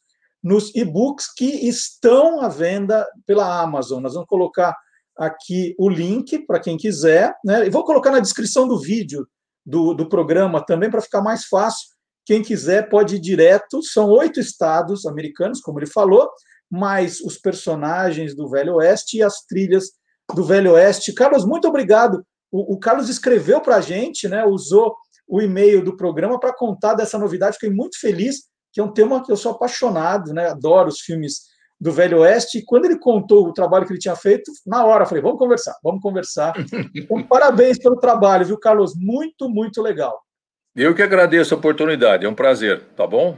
nos e-books que estão à venda pela Amazon. Nós vamos colocar aqui o link para quem quiser, né? E vou colocar na descrição do vídeo do, do programa também para ficar mais fácil. Quem quiser pode ir direto. São oito estados americanos, como ele falou, mais os personagens do Velho Oeste e as trilhas do Velho Oeste. Carlos, muito obrigado. O, o Carlos escreveu para a gente, né? Usou o e-mail do programa para contar dessa novidade. Fiquei muito feliz que é um tema que eu sou apaixonado, né? Adoro os filmes do Velho Oeste. E quando ele contou o trabalho que ele tinha feito, na hora eu falei: vamos conversar, vamos conversar. [laughs] Então, parabéns pelo trabalho, viu, Carlos? Muito, muito legal. Eu que agradeço a oportunidade, é um prazer, tá bom?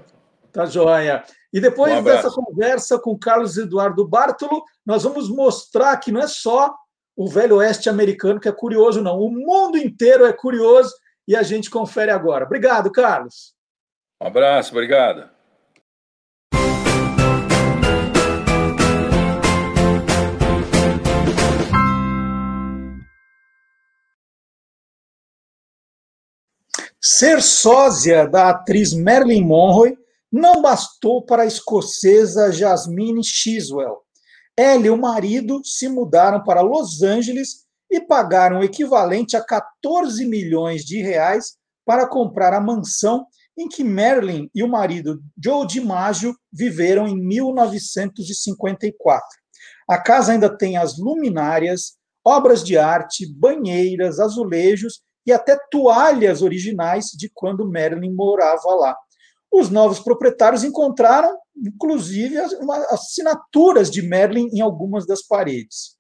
Tá joia. E depois um dessa conversa com Carlos Eduardo Bartolo, nós vamos mostrar que não é só o Velho Oeste americano que é curioso, não. O mundo inteiro é curioso e a gente confere agora. Obrigado, Carlos. Um abraço, obrigado. Ser sósia da atriz Marilyn Monroe não bastou para a escocesa Jasmine Chiswell. Ela e o marido se mudaram para Los Angeles e pagaram o equivalente a 14 milhões de reais para comprar a mansão em que Marilyn e o marido Joe DiMaggio viveram em 1954. A casa ainda tem as luminárias, obras de arte, banheiras, azulejos e até toalhas originais de quando Marilyn morava lá. Os novos proprietários encontraram, inclusive, as assinaturas de Marilyn em algumas das paredes.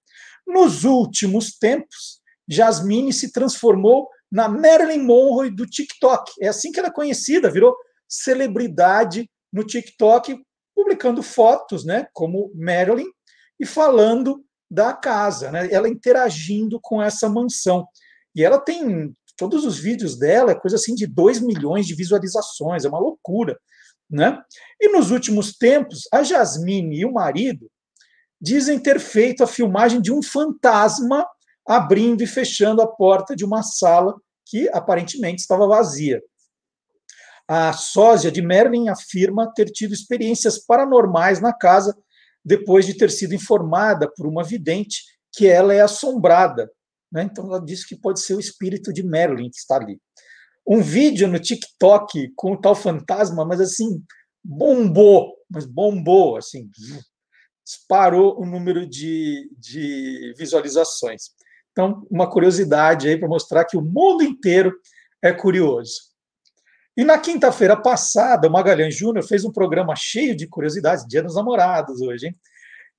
Nos últimos tempos, Jasmine se transformou na Marilyn Monroe do TikTok. É assim que ela é conhecida, virou celebridade no TikTok, publicando fotos, né, como Marilyn, e falando da casa, né, ela interagindo com essa mansão. E ela tem todos os vídeos dela, é coisa assim de 2 milhões de visualizações, é uma loucura. Né? E nos últimos tempos, a Jasmine e o marido dizem ter feito a filmagem de um fantasma abrindo e fechando a porta de uma sala que aparentemente estava vazia. A sósia de Merlin afirma ter tido experiências paranormais na casa depois de ter sido informada por uma vidente que ela é assombrada. Né? Então ela disse que pode ser o espírito de Merlin que está ali. Um vídeo no TikTok com o tal fantasma, mas assim, bombou, mas bombou, assim, disparou o número de, de visualizações. Então, uma curiosidade aí para mostrar que o mundo inteiro é curioso. E na quinta-feira passada, o Magalhães Júnior fez um programa cheio de curiosidades, Dia dos Namorados hoje, hein?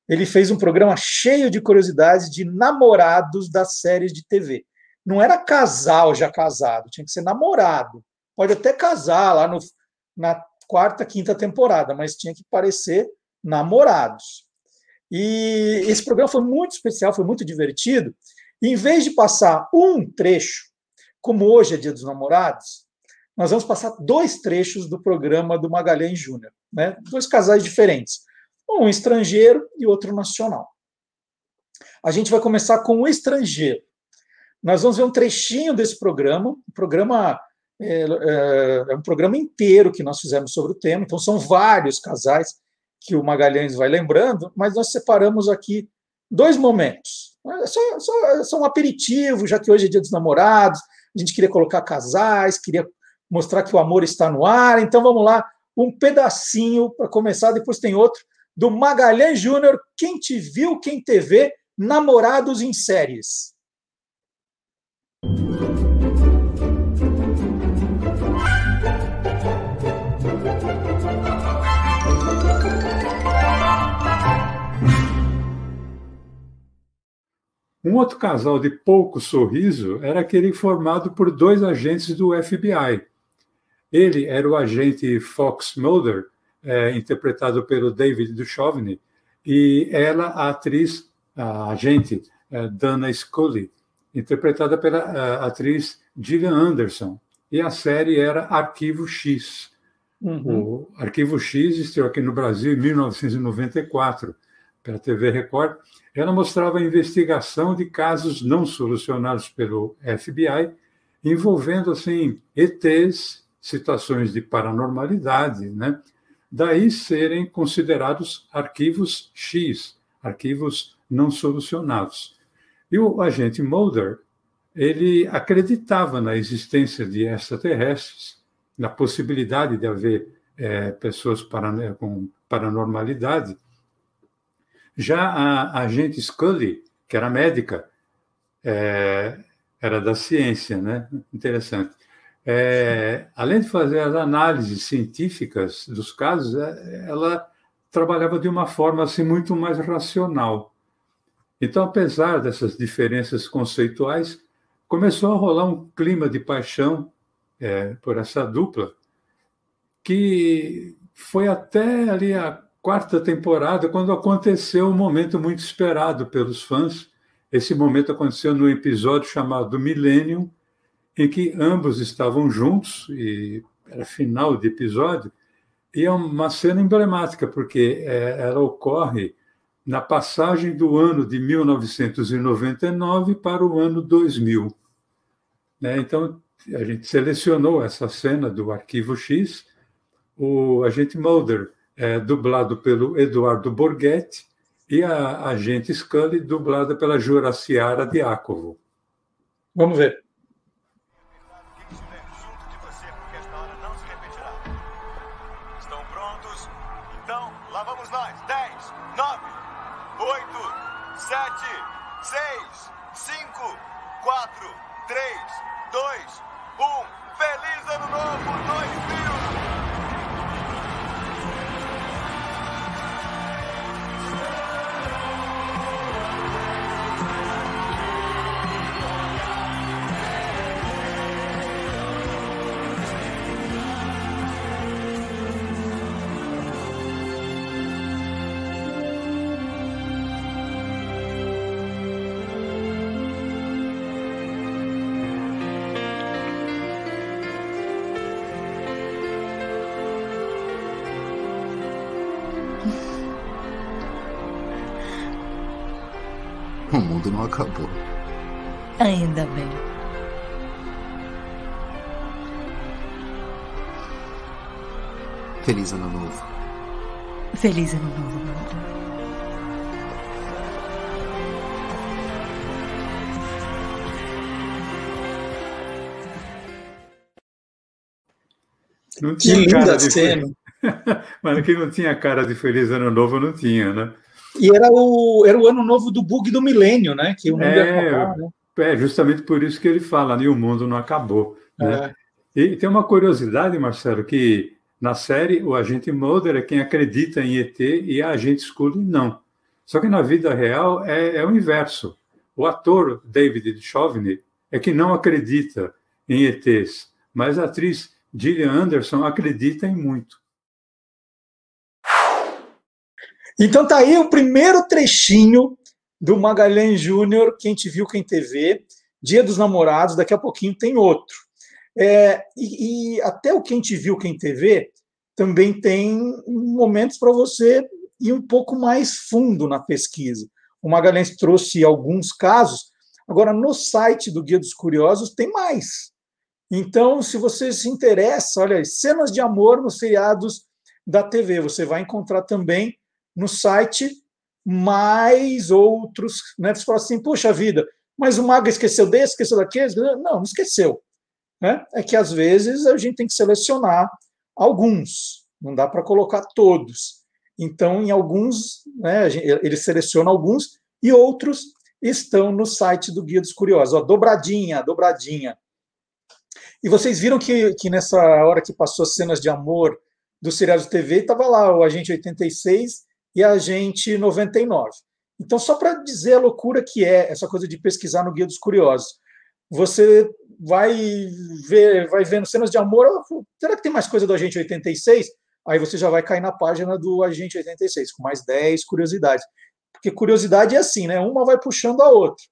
Ele fez um programa cheio de curiosidades de namorados das séries de TV. Não era casal já casado, tinha que ser namorado. Pode até casar lá no, na quarta, quinta temporada, mas tinha que parecer namorados. E esse programa foi muito especial, foi muito divertido. Em vez de passar um trecho, como hoje é Dia dos Namorados, nós vamos passar dois trechos do programa do Magalhães Júnior, né? dois casais diferentes, um estrangeiro e outro nacional. A gente vai começar com o estrangeiro. Nós vamos ver um trechinho desse programa, o programa é, é, é um programa inteiro que nós fizemos sobre o tema, então são vários casais que o Magalhães vai lembrando, mas nós separamos aqui dois momentos. É só, só, só um aperitivo, já que hoje é dia dos namorados, a gente queria colocar casais, queria mostrar que o amor está no ar. Então vamos lá, um pedacinho para começar, depois tem outro, do Magalhães Júnior, Quem Te Viu, Quem TV, Namorados em Séries. Um outro casal de pouco sorriso era aquele formado por dois agentes do FBI, ele era o agente Fox Mulder, é, interpretado pelo David Duchovny, e ela, a atriz, a agente é, Dana Scully, interpretada pela é, atriz Gillian Anderson. E a série era Arquivo X. Uhum. O Arquivo X estreou aqui no Brasil em 1994, pela TV Record. Ela mostrava a investigação de casos não solucionados pelo FBI, envolvendo assim ETs situações de paranormalidade, né? Daí serem considerados arquivos X, arquivos não solucionados. E o agente Mulder, ele acreditava na existência de extraterrestres, na possibilidade de haver é, pessoas para, com paranormalidade. Já a, agente Scully, que era médica, é, era da ciência, né? Interessante é, além de fazer as análises científicas dos casos, é, ela trabalhava de uma forma assim muito mais racional. Então, apesar dessas diferenças conceituais, começou a rolar um clima de paixão é, por essa dupla, que foi até ali a quarta temporada, quando aconteceu um momento muito esperado pelos fãs. Esse momento aconteceu no episódio chamado Millennium, em que ambos estavam juntos, e era final de episódio, e é uma cena emblemática, porque é, ela ocorre na passagem do ano de 1999 para o ano 2000. Né? Então, a gente selecionou essa cena do Arquivo X, o agente Mulder é dublado pelo Eduardo Borghetti e a agente Scully dublada pela Juraciara Diácovo. Vamos ver. sete, seis, cinco, quatro, três, dois, um. Feliz Ano Novo 2020! Mundo não acabou. Ainda bem. Feliz Ano Novo. Feliz Ano Novo, Mulder. Não Que tinha cara linda de cena. [laughs] Mas que não tinha cara de Feliz Ano Novo, não tinha, né? E era o, era o ano novo do bug do milênio, né? Que o mundo É, acabar, né? É justamente por isso que ele fala, né? o mundo não acabou. Né? E tem uma curiosidade, Marcelo, que na série o agente Mulder é quem acredita em ET e a agente Scully não. Só que na vida real é, é o inverso. O ator David Duchovny é que não acredita em ETs, mas a atriz Gillian Anderson acredita em muito. Então tá aí o primeiro trechinho do Magalhães Júnior, quem te viu, quem TV, Dia dos Namorados, daqui a pouquinho tem outro. É, e, e até o Quem Te Viu, Quem TV também tem momentos para você ir um pouco mais fundo na pesquisa. O Magalhães trouxe alguns casos, agora no site do Guia dos Curiosos tem mais. Então, se você se interessa, olha, cenas de amor nos seriados da TV, você vai encontrar também no site mais outros, né? Você fala assim, puxa vida, mas o Maga esqueceu desse, esqueceu daquele? Não, não esqueceu. Né? É que às vezes a gente tem que selecionar alguns, não dá para colocar todos. Então, em alguns, né, ele seleciona alguns e outros estão no site do Guia dos Curiosos. Ó, dobradinha, dobradinha. E vocês viram que, que nessa hora que passou as cenas de amor do seriado de TV, estava lá o Agente 86 e a Agente 99. Então, só para dizer a loucura que é essa coisa de pesquisar no Guia dos Curiosos, você vai ver, vai vendo cenas de amor, será que tem mais coisa do Agente 86? Aí você já vai cair na página do Agente 86, com mais 10 curiosidades. Porque curiosidade é assim, né? Uma vai puxando a outra.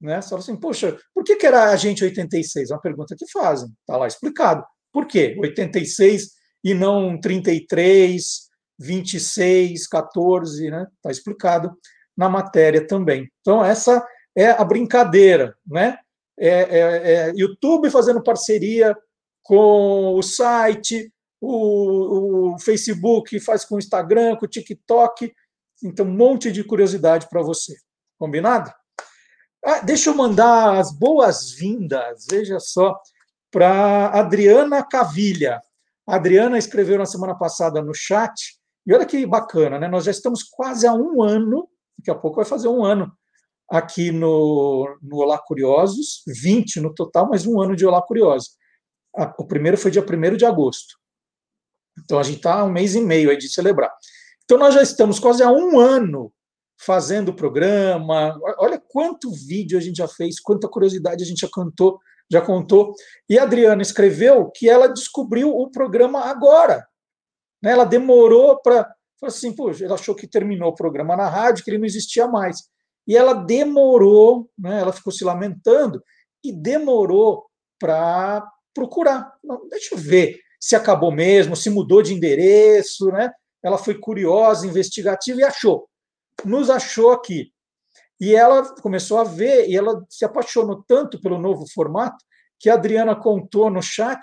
Né? Fala assim, poxa, por que, que era Agente 86? É uma pergunta que fazem, está lá explicado. Por quê? 86 e não 33, 26, 14, né? Está explicado na matéria também. Então, essa é a brincadeira, né? É, é, é YouTube fazendo parceria com o site, o, o, Facebook faz com o Instagram, com o TikTok. Então, um monte de curiosidade para você. Combinado? Ah, deixa eu mandar as boas-vindas, veja só, para Adriana Cavilha. A Adriana escreveu na semana passada no chat, e olha que bacana, né? Nós já estamos quase há um ano, daqui a pouco vai fazer um ano aqui no, no Olá Curiosos, 20 no total, mas um ano de Olá Curiosos. O primeiro foi dia 1 de agosto. Então a gente está um mês e meio aí de celebrar. Então nós já estamos quase há um ano fazendo o programa. Olha quanto vídeo a gente já fez, quanta curiosidade a gente já cantou, já contou. E a Adriana escreveu que ela descobriu o programa agora. Né? Ela demorou para. assim, poxa, ela achou que terminou o programa na rádio, que ele não existia mais. E ela demorou, né? ela ficou se lamentando e demorou para procurar. Não, deixa eu ver se acabou mesmo, se mudou de endereço, né? Ela foi curiosa, investigativa e achou. Nos achou aqui. E ela começou a ver e ela se apaixonou tanto pelo novo formato que a Adriana contou no chat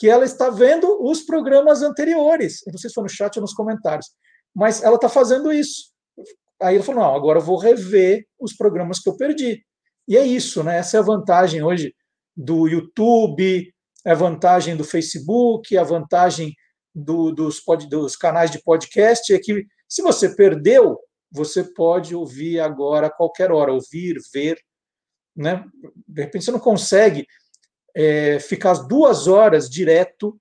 que ela está vendo os programas anteriores. Não sei se foi no chat ou nos comentários, mas ela está fazendo isso. Aí ele falou: não, agora eu vou rever os programas que eu perdi. E é isso, né? Essa é a vantagem hoje do YouTube, é a vantagem do Facebook, a vantagem do, dos, pod, dos canais de podcast é que se você perdeu, você pode ouvir agora a qualquer hora, ouvir, ver. Né? De repente você não consegue é, ficar as duas horas direto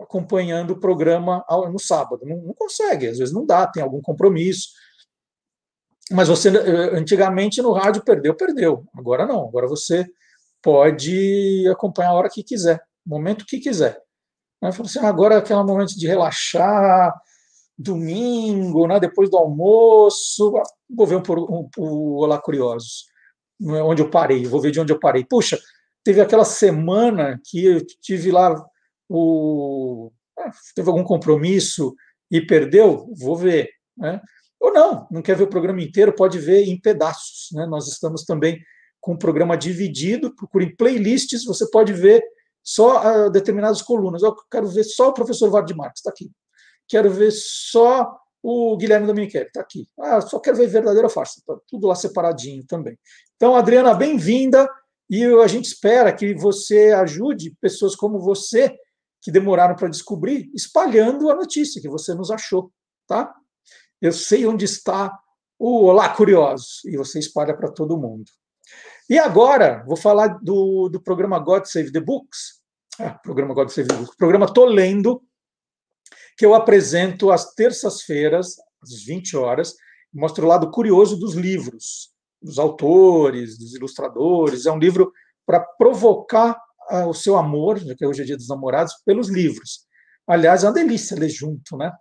acompanhando o programa no sábado. Não, não consegue, às vezes não dá, tem algum compromisso. Mas você, antigamente, no rádio, perdeu, perdeu. Agora não, agora você pode acompanhar a hora que quiser, momento que quiser. Né? Assim, agora é aquele momento de relaxar, domingo, né, depois do almoço, vou ver um, um, um Olá Curiosos, né, onde eu parei, vou ver de onde eu parei. Puxa, teve aquela semana que eu tive lá, o, ah, teve algum compromisso e perdeu, vou ver. Né? Ou não, não quer ver o programa inteiro, pode ver em pedaços. Né? Nós estamos também com o programa dividido, procure em playlists, você pode ver só uh, determinadas colunas. Eu quero ver só o professor Vard Marques, está aqui. Quero ver só o Guilherme Domenichelli, está aqui. Ah, só quero ver verdadeira farsa, tá tudo lá separadinho também. Então, Adriana, bem-vinda, e a gente espera que você ajude pessoas como você, que demoraram para descobrir, espalhando a notícia que você nos achou, tá? Eu sei onde está o Olá Curiosos, e você espalha para todo mundo. E agora, vou falar do, do programa God Save the Books, ah, programa God Save the Books, programa Tô Lendo, que eu apresento às terças-feiras, às 20 horas, mostro o lado curioso dos livros, dos autores, dos ilustradores. É um livro para provocar ah, o seu amor, já que hoje é dia dos namorados, pelos livros. Aliás, é uma delícia ler junto, né?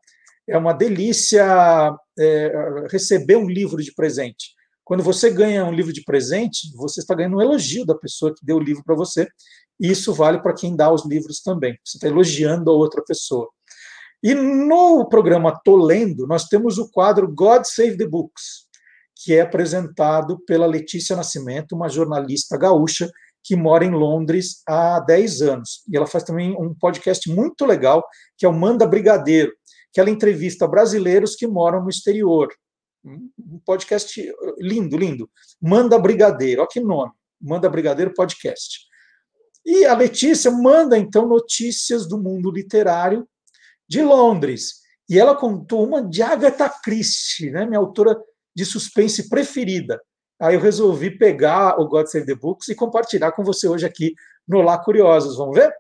é uma delícia é, receber um livro de presente. Quando você ganha um livro de presente, você está ganhando um elogio da pessoa que deu o livro para você. E isso vale para quem dá os livros também. Você está elogiando a outra pessoa. E no programa Tô Lendo, nós temos o quadro God Save the Books, que é apresentado pela Letícia Nascimento, uma jornalista gaúcha que mora em Londres há 10 anos. E ela faz também um podcast muito legal, que é o Manda Brigadeiro, que ela entrevista brasileiros que moram no exterior. Um podcast lindo, lindo. Manda Brigadeiro, olha que nome. Manda Brigadeiro Podcast. E a Letícia manda, então, notícias do mundo literário de Londres. E ela contou uma de Agatha Christie, né, minha autora de suspense preferida. Aí eu resolvi pegar o God Save the Books e compartilhar com você hoje aqui no Lá Curiosos. Vamos ver?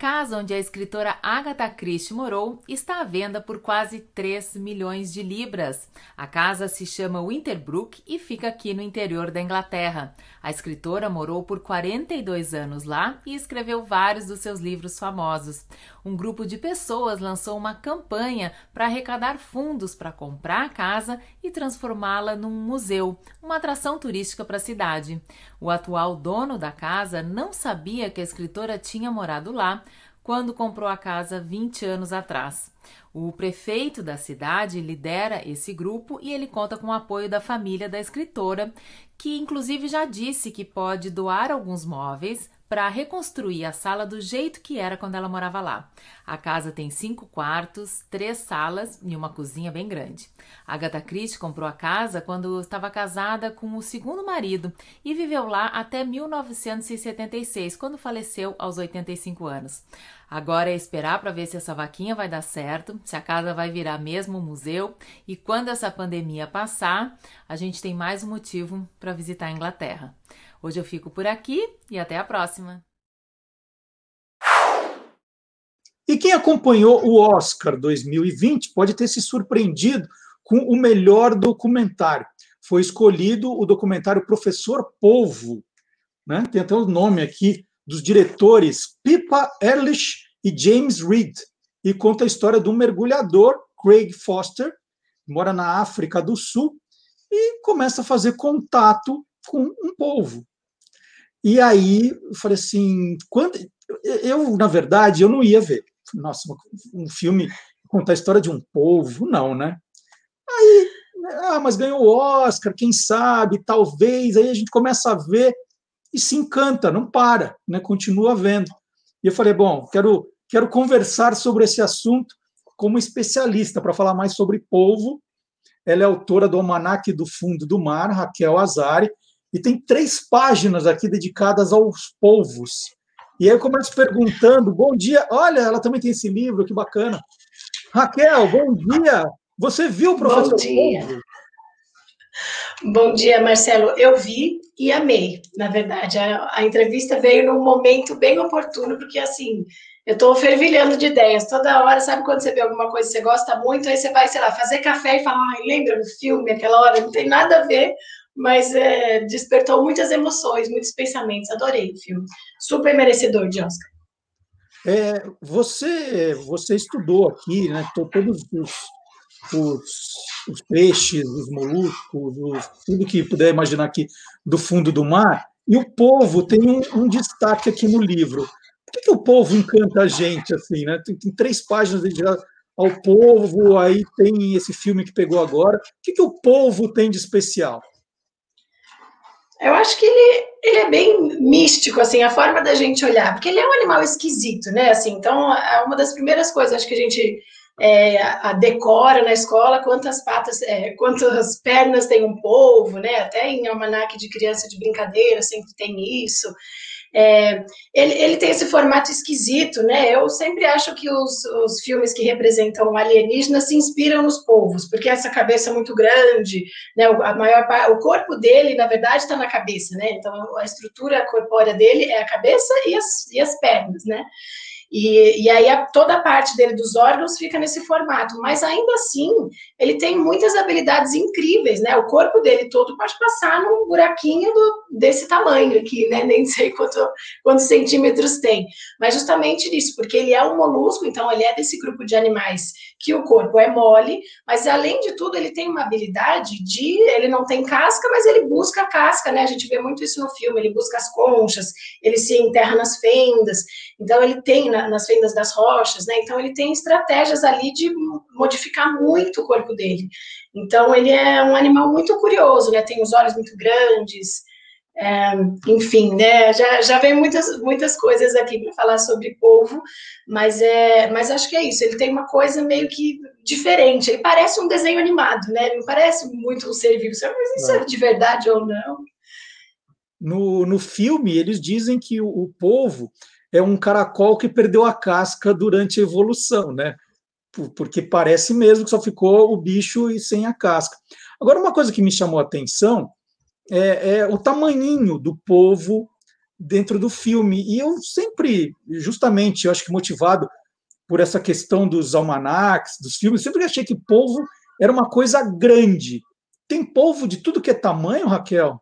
Casa onde a escritora Agatha Christie morou está à venda por quase 3 milhões de libras. A casa se chama Winterbrook e fica aqui no interior da Inglaterra. A escritora morou por 42 anos lá e escreveu vários dos seus livros famosos. Um grupo de pessoas lançou uma campanha para arrecadar fundos para comprar a casa e transformá-la num museu, uma atração turística para a cidade. O atual dono da casa não sabia que a escritora tinha morado lá, quando comprou a casa 20 anos atrás. O prefeito da cidade lidera esse grupo e ele conta com o apoio da família da escritora, que inclusive já disse que pode doar alguns móveis para reconstruir a sala do jeito que era quando ela morava lá. A casa tem cinco quartos, três salas e uma cozinha bem grande. Agatha Christie comprou a casa quando estava casada com o segundo marido e viveu lá até 1976, quando faleceu aos 85 anos. Agora é esperar para ver se essa vaquinha vai dar certo, se a casa vai virar mesmo um museu e quando essa pandemia passar, a gente tem mais um motivo para visitar a Inglaterra. Hoje eu fico por aqui e até a próxima. E quem acompanhou o Oscar 2020 pode ter se surpreendido com o melhor documentário. Foi escolhido o documentário Professor Polvo, né? tem até o nome aqui dos diretores Pippa Ehrlich e James Reed, e conta a história do mergulhador Craig Foster, que mora na África do Sul, e começa a fazer contato com um povo. E aí eu falei assim, quando eu na verdade eu não ia ver. Nossa, um filme contar a história de um povo, não, né? Aí, ah, mas ganhou o Oscar, quem sabe, talvez. Aí a gente começa a ver e se encanta, não para, né? Continua vendo. E eu falei, bom, quero quero conversar sobre esse assunto como especialista para falar mais sobre polvo. Ela é autora do Almanac do Fundo do Mar, Raquel Azari, e tem três páginas aqui dedicadas aos polvos. E aí eu começo perguntando: bom dia, olha, ela também tem esse livro, que bacana. Raquel, bom dia. Você viu o professor Bom dia. Polvo? Bom dia, Marcelo. Eu vi e amei, na verdade. A, a entrevista veio num momento bem oportuno, porque assim, eu estou fervilhando de ideias. Toda hora, sabe quando você vê alguma coisa que você gosta muito, aí você vai, sei lá, fazer café e fala, ah, lembra do filme, aquela hora? Não tem nada a ver, mas é, despertou muitas emoções, muitos pensamentos. Adorei o filme. Super merecedor de Oscar. É, você, você estudou aqui, né? Todos os, os, os peixes, os moluscos, os, tudo que puder imaginar aqui do fundo do mar. E o povo tem um, um destaque aqui no livro. Por que, que, o povo encanta a gente assim, né? Tem, tem três páginas dedicadas ao povo, aí tem esse filme que pegou agora. O que, que o povo tem de especial? Eu acho que ele, ele é bem místico, assim, a forma da gente olhar, porque ele é um animal esquisito, né? Assim, então, é uma das primeiras coisas acho que a gente é, a decora na escola quantas patas, é, quantas pernas tem um polvo, né? Até em almanaque de criança de brincadeira sempre tem isso. É, ele, ele, tem esse formato esquisito, né? Eu sempre acho que os, os, filmes que representam alienígenas se inspiram nos povos, porque essa cabeça é muito grande, né? A maior o corpo dele, na verdade, está na cabeça, né? Então a estrutura corpórea dele é a cabeça e as, e as pernas, né? E, e aí a, toda a parte dele dos órgãos fica nesse formato, mas ainda assim ele tem muitas habilidades incríveis, né? O corpo dele todo pode passar num buraquinho do, desse tamanho aqui, né? [laughs] Nem sei quanto, quantos centímetros tem, mas justamente isso, porque ele é um molusco, então ele é desse grupo de animais que o corpo é mole, mas além de tudo, ele tem uma habilidade de. Ele não tem casca, mas ele busca a casca, né? A gente vê muito isso no filme, ele busca as conchas, ele se enterra nas fendas, então ele tem na, nas fendas das rochas, né? Então ele tem estratégias ali de modificar muito o corpo dele. Então ele é um animal muito curioso, né? Tem os olhos muito grandes. É, enfim, né, já, já vem muitas, muitas coisas aqui para falar sobre polvo, mas, é, mas acho que é isso, ele tem uma coisa meio que diferente, ele parece um desenho animado, né, não parece muito um ser vivo, mas isso é, é de verdade ou não? No, no filme, eles dizem que o, o polvo é um caracol que perdeu a casca durante a evolução, né, porque parece mesmo que só ficou o bicho e sem a casca. Agora, uma coisa que me chamou a atenção é, é o tamanhinho do povo dentro do filme. E eu sempre, justamente, eu acho que motivado por essa questão dos almanacs, dos filmes, sempre achei que povo era uma coisa grande. Tem povo de tudo que é tamanho, Raquel?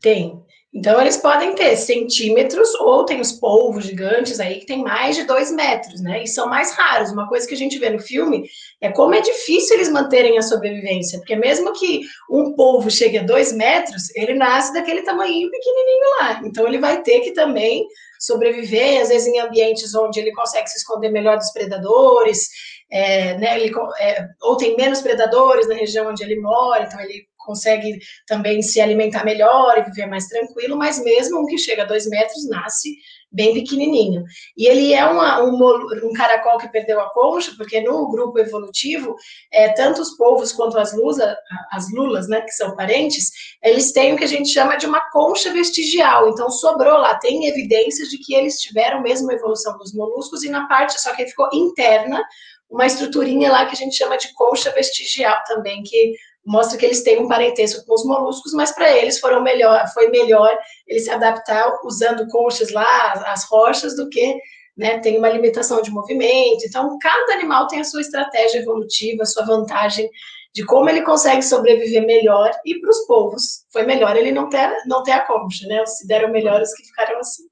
Tem. Então, eles podem ter centímetros, ou tem os polvos gigantes aí que tem mais de dois metros, né? E são mais raros. Uma coisa que a gente vê no filme é como é difícil eles manterem a sobrevivência, porque mesmo que um polvo chegue a dois metros, ele nasce daquele tamanho pequenininho lá. Então, ele vai ter que também sobreviver, às vezes em ambientes onde ele consegue se esconder melhor dos predadores, é, né, ele, é, ou tem menos predadores na região onde ele mora, então ele consegue também se alimentar melhor e viver mais tranquilo, mas mesmo um que chega a dois metros nasce bem pequenininho. E ele é uma, um, um, caracol que perdeu a concha, porque no grupo evolutivo, é, tanto os polvos quanto as, lusa, as lulas, né, que são parentes, eles têm o que a gente chama de uma concha vestigial. Então, sobrou lá, tem evidências de que eles tiveram mesmo a evolução dos moluscos, e na parte, só que ficou interna, uma estruturinha lá que a gente chama de concha vestigial também, que mostra que eles têm um parentesco com os moluscos, mas para eles foram melhor, foi melhor eles se adaptar usando conchas lá, as rochas, do que né, tem uma limitação de movimento. Então, cada animal tem a sua estratégia evolutiva, a sua vantagem de como ele consegue sobreviver melhor, e para os povos foi melhor ele não ter, não ter a concha, né? Se deram melhor os que ficaram assim.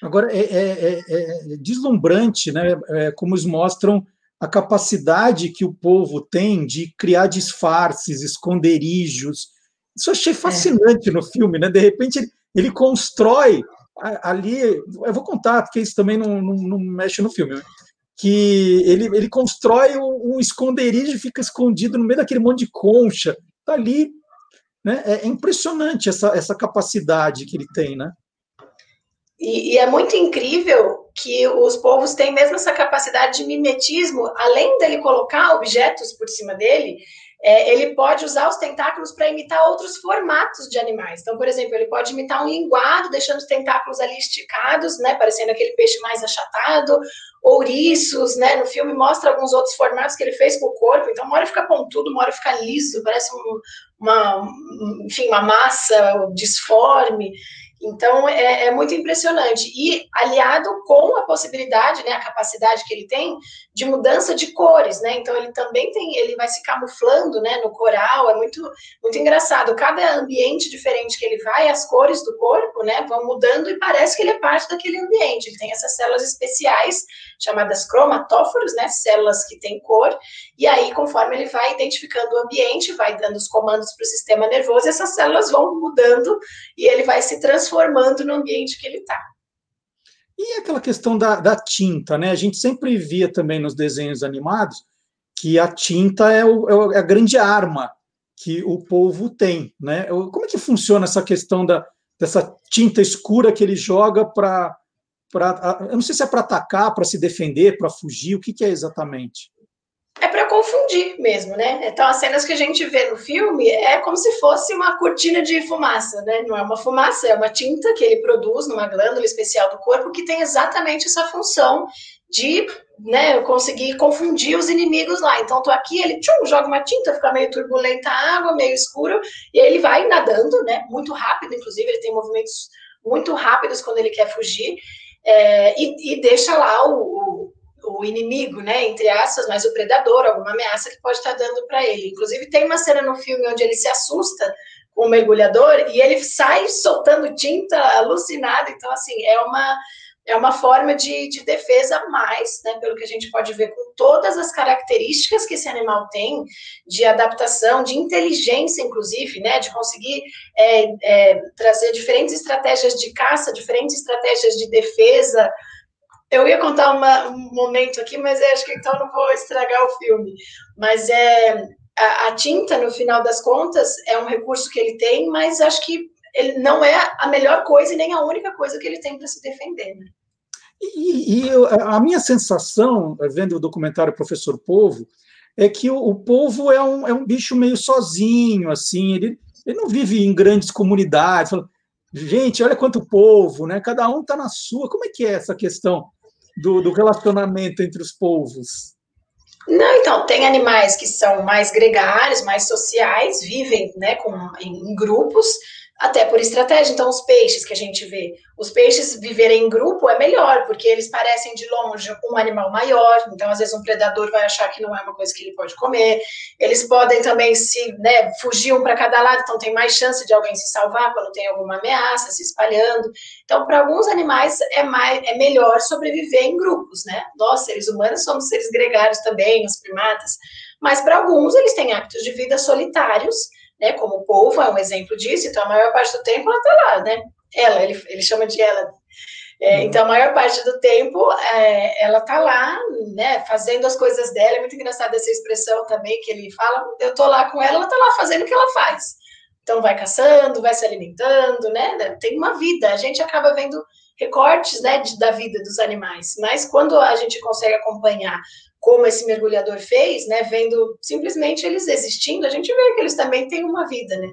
Agora, é, é, é, é deslumbrante, né? É, como eles mostram a capacidade que o povo tem de criar disfarces, esconderijos. Isso eu achei é. fascinante é. no filme, né? De repente ele, ele, constrói ali, eu vou contar porque isso também não, não, não mexe no filme, né? que ele, ele constrói um, um, esconderijo e fica escondido no meio daquele monte de concha. Tá ali, né? É, é impressionante essa, essa capacidade que ele tem, né? E, e, é muito incrível que os povos têm mesmo essa capacidade de mimetismo, além dele colocar objetos por cima dele, é, ele pode usar os tentáculos para imitar outros formatos de animais. Então, por exemplo, ele pode imitar um linguado, deixando os tentáculos ali esticados, né, parecendo aquele peixe mais achatado, ouriços, né, no filme mostra alguns outros formatos que ele fez com o corpo, então uma hora fica pontudo, uma hora fica liso, parece um, uma, enfim, uma massa disforme, Então, é, é, muito impressionante. E aliado com a possibilidade, né, a capacidade que ele tem de mudança de cores, né? Então, ele também tem, ele vai se camuflando, né, no coral. É muito, muito engraçado. Cada ambiente diferente que ele vai, as cores do corpo, né, vão mudando e parece que ele é parte daquele ambiente. Ele tem essas células especiais chamadas cromatóforos, né, células que têm cor. E aí, conforme ele vai identificando o ambiente, vai dando os comandos para o sistema nervoso, essas células vão mudando e ele vai se transformando no ambiente que ele está. E aquela questão da, da, tinta, né? A gente sempre via também nos desenhos animados que a tinta é, o, é a grande arma que o povo tem, né? Como é que funciona essa questão da, dessa tinta escura que ele joga para. Eu não sei se é para atacar, para se defender, para fugir, o que, que é exatamente? é para confundir mesmo, né? Então, as cenas que a gente vê no filme é como se fosse uma cortina de fumaça, né? Não é uma fumaça, é uma tinta que ele produz numa glândula especial do corpo que tem exatamente essa função de né, conseguir confundir os inimigos lá. Então, tô aqui, ele tchum, joga uma tinta, fica meio turbulenta a água, meio escuro, e ele vai nadando, né? Muito rápido, inclusive, ele tem movimentos muito rápidos quando ele quer fugir, é, e, e, deixa lá o, o o inimigo, né, entre aspas, mas o predador, alguma ameaça que pode estar dando para ele. Inclusive, tem uma cena no filme onde ele se assusta com o mergulhador e ele sai soltando tinta alucinado. Então, assim, é uma é uma forma de, de defesa mais, né, pelo que a gente pode ver, com todas as características que esse animal tem, de adaptação, de inteligência, inclusive, né, de conseguir é, é, trazer diferentes estratégias de caça, diferentes estratégias de defesa, eu ia contar uma, um momento aqui, mas acho que então não vou estragar o filme. Mas é a, a, tinta, no final das contas, é um recurso que ele tem, mas acho que ele não é a melhor coisa e nem a única coisa que ele tem para se defender. Né? E, e eu, a minha sensação, vendo o documentário Professor Povo, é que o, o povo é um, é um bicho meio sozinho, assim, ele, ele não vive em grandes comunidades. Gente, olha quanto povo, né? Cada um está na sua. Como é que é essa questão do, do relacionamento entre os povos? Não, então, tem animais que são mais gregários, mais sociais, vivem né, com, em, em grupos, até por estratégia. Então, os peixes que a gente vê, os peixes viverem em grupo é melhor, porque eles parecem de longe um animal maior, então, às vezes, um predador vai achar que não é uma coisa que ele pode comer. Eles podem também se, né, fugir um para cada lado, então tem mais chance de alguém se salvar quando tem alguma ameaça se espalhando. Então, para alguns animais é, mais, é melhor sobreviver em grupos, né? Nós, seres humanos, somos seres gregários também, os primatas, mas para alguns eles têm hábitos de vida solitários né? Como o povo é um exemplo disso, então a maior parte do tempo ela está lá, né? Ela, ele, ele chama de ela. É, uhum. Então, a maior parte do tempo é, ela tá lá, né, fazendo as coisas dela. É muito engraçada essa expressão também que ele fala. Eu tô lá com ela, ela tá lá fazendo o que ela faz. Então, vai caçando, vai se alimentando, né? Tem uma vida. A gente acaba vendo recortes, né, de, da vida dos animais. Mas quando a gente consegue acompanhar como esse mergulhador fez, né, vendo simplesmente eles existindo, a gente vê que eles também têm uma vida, né?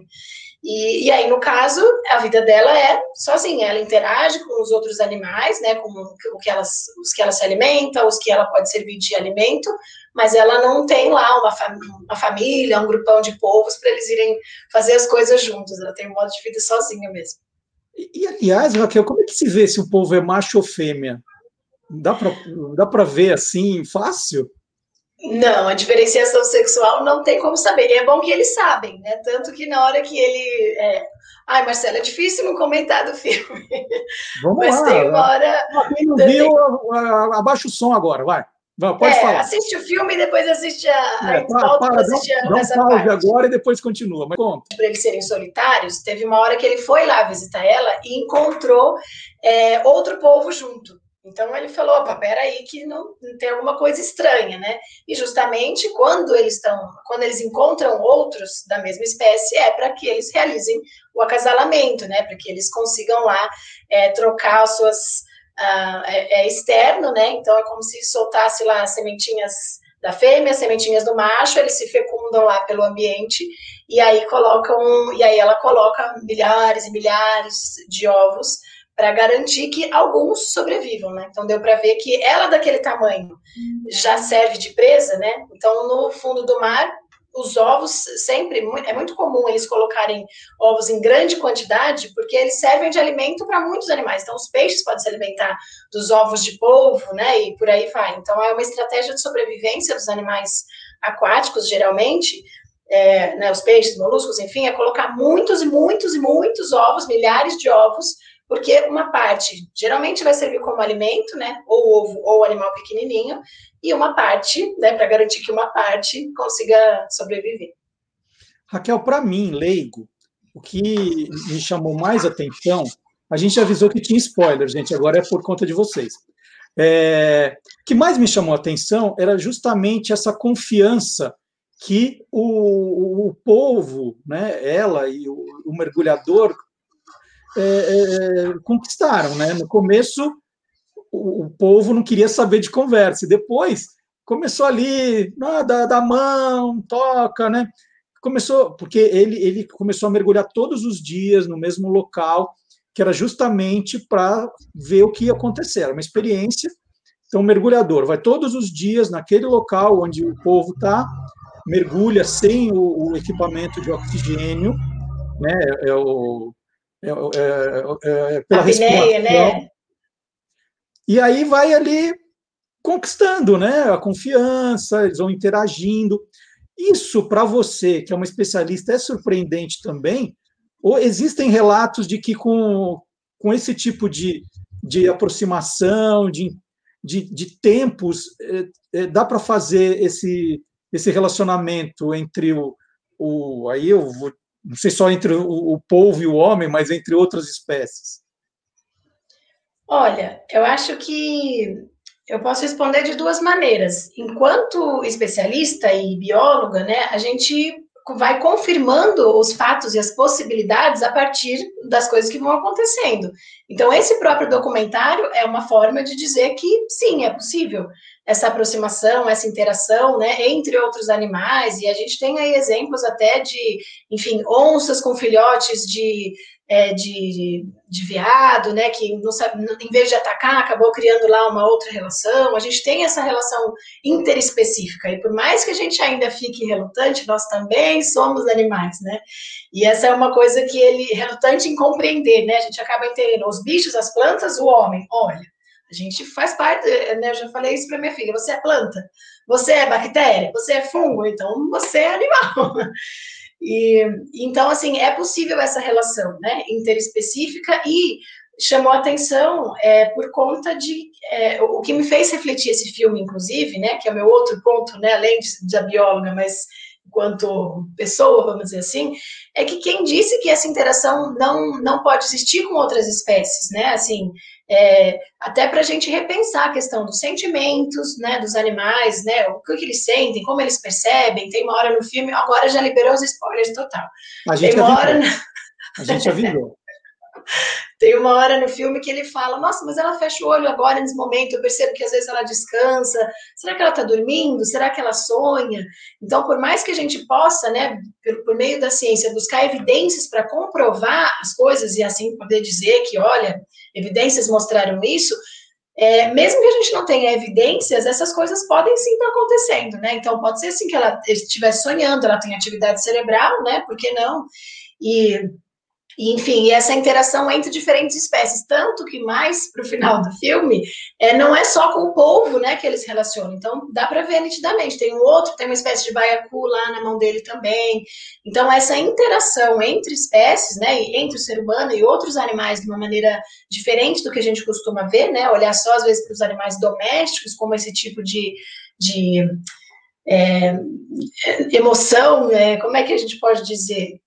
E, e, aí, no caso, a vida dela é sozinha, ela interage com os outros animais, né, com o que elas, os que ela se alimenta, os que ela pode servir de alimento, mas ela não tem lá uma, fam uma família, um grupão de povos para eles irem fazer as coisas juntos, ela tem um modo de vida sozinha mesmo. E, e aliás, Raquel, como é que se vê se o povo é macho ou fêmea? Dá para dá ver assim, fácil? Não, a diferenciação sexual não tem como saber. E é bom que eles sabem, né? Tanto que na hora que ele. É... Ai, Marcelo, é difícil não comentar do filme. Vamos Mas lá. tem uma hora. Quem não viu, abaixa o som agora, vai. Pode é, falar. Assiste o filme e depois assiste a. É, para, para, assiste dá, dá agora e depois continua. Mas conta. Para eles serem solitários, teve uma hora que ele foi lá visitar ela e encontrou é, outro povo junto. Então ele falou, opa, peraí, que não, tem alguma coisa estranha, né? E justamente quando eles estão, quando eles encontram outros da mesma espécie, é para que eles realizem o acasalamento, né? Para que eles consigam lá é, trocar as suas uh, é, é, externo, né? Então é como se soltasse lá as sementinhas da fêmea, as sementinhas do macho, eles se fecundam lá pelo ambiente e aí colocam, e aí ela coloca milhares e milhares de ovos para garantir que alguns sobrevivam, né? Então deu para ver que ela daquele tamanho já serve de presa, né? Então no fundo do mar os ovos sempre, é muito comum eles colocarem ovos em grande quantidade, porque eles servem de alimento para muitos animais. Então, os peixes podem se alimentar dos ovos de polvo, né, e por aí vai. Então, é uma estratégia de sobrevivência dos animais aquáticos, geralmente, é, né, os peixes, moluscos, enfim, é colocar muitos e muitos e muitos ovos, milhares de ovos, porque uma parte geralmente vai servir como alimento, né, ou ovo ou animal pequenininho, e uma parte, né, para garantir que uma parte consiga sobreviver. Raquel, para mim, leigo, o que me chamou mais atenção, a gente avisou que tinha spoiler, gente, agora é por conta de vocês. É, o que mais me chamou a atenção era justamente essa confiança que o, o povo, né, ela e o, o mergulhador é, é, conquistaram. Né? No começo, o, povo não queria saber de conversa, depois começou ali, dá, dá mão, toca, né? Começou, porque ele, ele começou a mergulhar todos os dias no mesmo local, que era justamente para ver o que ia acontecer. Era uma experiência. Então, o mergulhador vai todos os dias naquele local onde o povo está, mergulha sem o, o equipamento de oxigênio, né? É, o, é, é, é, é pela respiração. Né? E aí vai ali conquistando, né? A confiança, eles vão interagindo. Isso para você, que é uma especialista, é surpreendente também? Ou existem relatos de que com, com esse tipo de, de aproximação, de, de, de tempos, é, é, dá para fazer esse, esse relacionamento entre o, o aí eu vou, não sei só entre o, o povo e o homem, mas entre outras espécies? Olha, eu acho que eu posso responder de duas maneiras. Enquanto especialista e bióloga, né, a gente vai confirmando os fatos e as possibilidades a partir das coisas que vão acontecendo. Então, esse próprio documentário é uma forma de dizer que sim, é possível essa aproximação, essa interação, né, entre outros animais, e a gente tem aí exemplos até de, enfim, onças com filhotes de é, de, de veado, né, que não sabe, em vez de atacar, acabou criando lá uma outra relação. A gente tem essa relação interespecífica, e por mais que a gente ainda fique relutante, nós também somos animais, né? E essa é uma coisa que ele relutante em compreender, né? A gente acaba entendendo os bichos, as plantas, o homem. Olha, a gente faz parte, né? Eu já falei isso para minha filha: você é planta, você é bactéria, você é fungo, então você é animal. [laughs] E, então, assim, é possível essa relação, né, interespecífica e chamou atenção é, por conta de é, o que me fez refletir esse filme, inclusive, né, que é o meu outro ponto, né, além de, de a bióloga, mas enquanto pessoa, vamos dizer assim, é que quem disse que essa interação não, não pode existir com outras espécies, né? Assim, é, até para a gente repensar a questão dos sentimentos, né, dos animais, né, o que, que, eles sentem, como eles percebem. Tem uma hora no filme, agora já liberou os spoilers total. A gente Tem uma hora. A gente avisou. [laughs] Tem uma hora no filme que ele fala: Nossa, mas ela fecha o olho agora nesse momento. Eu percebo que às vezes ela descansa. Será que ela está dormindo? Será que ela sonha? Então, por mais que a gente possa, né, por, por meio da ciência, buscar evidências para comprovar as coisas e assim poder dizer que, olha, evidências mostraram isso. É, mesmo que a gente não tenha evidências, essas coisas podem sim estar acontecendo, né? Então, pode ser assim que ela estivesse sonhando, ela tem atividade cerebral, né? Por que não? E enfim, essa interação entre diferentes espécies, tanto que mais para o final do filme, é, não é só com o polvo, né, que eles relacionam. Então, dá para ver nitidamente. Tem um outro, tem uma espécie de baiacu lá na mão dele também. Então, essa interação entre espécies, né, entre o ser humano e outros animais de uma maneira diferente do que a gente costuma ver, né, olhar só às vezes para os animais domésticos como esse tipo de, de é, emoção, né, como é que a gente pode dizer?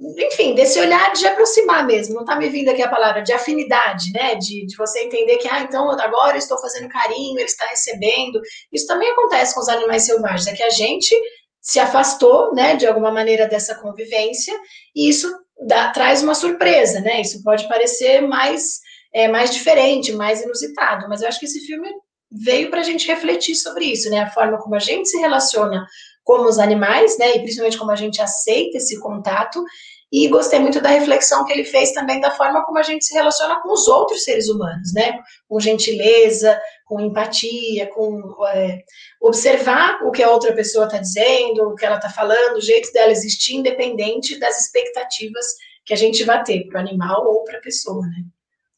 Enfim, desse olhar de aproximar mesmo, não está me vindo aqui a palavra de afinidade, né? De, de você entender que, ah, então agora eu estou fazendo carinho, ele está recebendo. Isso também acontece com os animais selvagens, é que a gente se afastou, né, de alguma maneira dessa convivência, e isso dá, traz uma surpresa, né? Isso pode parecer mais, é, mais diferente, mais inusitado, mas eu acho que esse filme veio para a gente refletir sobre isso, né? A forma como a gente se relaciona como os animais, né? E principalmente como a gente aceita esse contato E gostei muito da reflexão que ele fez também da forma como a gente se relaciona com os outros seres humanos, né? Com gentileza, com empatia, com é, observar o que a outra pessoa está dizendo, o que ela está falando, o jeito dela existir, independente das expectativas que a gente vai ter para o animal ou para a pessoa, né?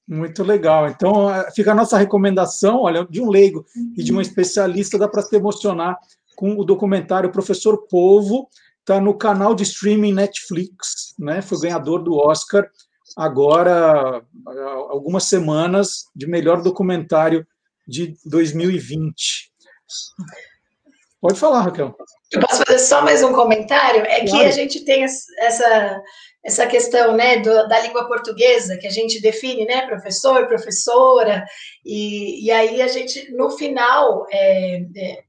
Muito legal. Então, fica a nossa recomendação, olha, de um leigo e de uma especialista, dá para se emocionar com o documentário Professor Povo, está no canal de streaming Netflix, né? Foi ganhador do Oscar agora algumas semanas de melhor documentário de 2020. Pode falar, Raquel. Eu posso fazer só mais um comentário? É claro. que a gente tem essa essa questão né, do, da língua portuguesa, que a gente define, né, professor, professora, e, e aí a gente, no final, é, é,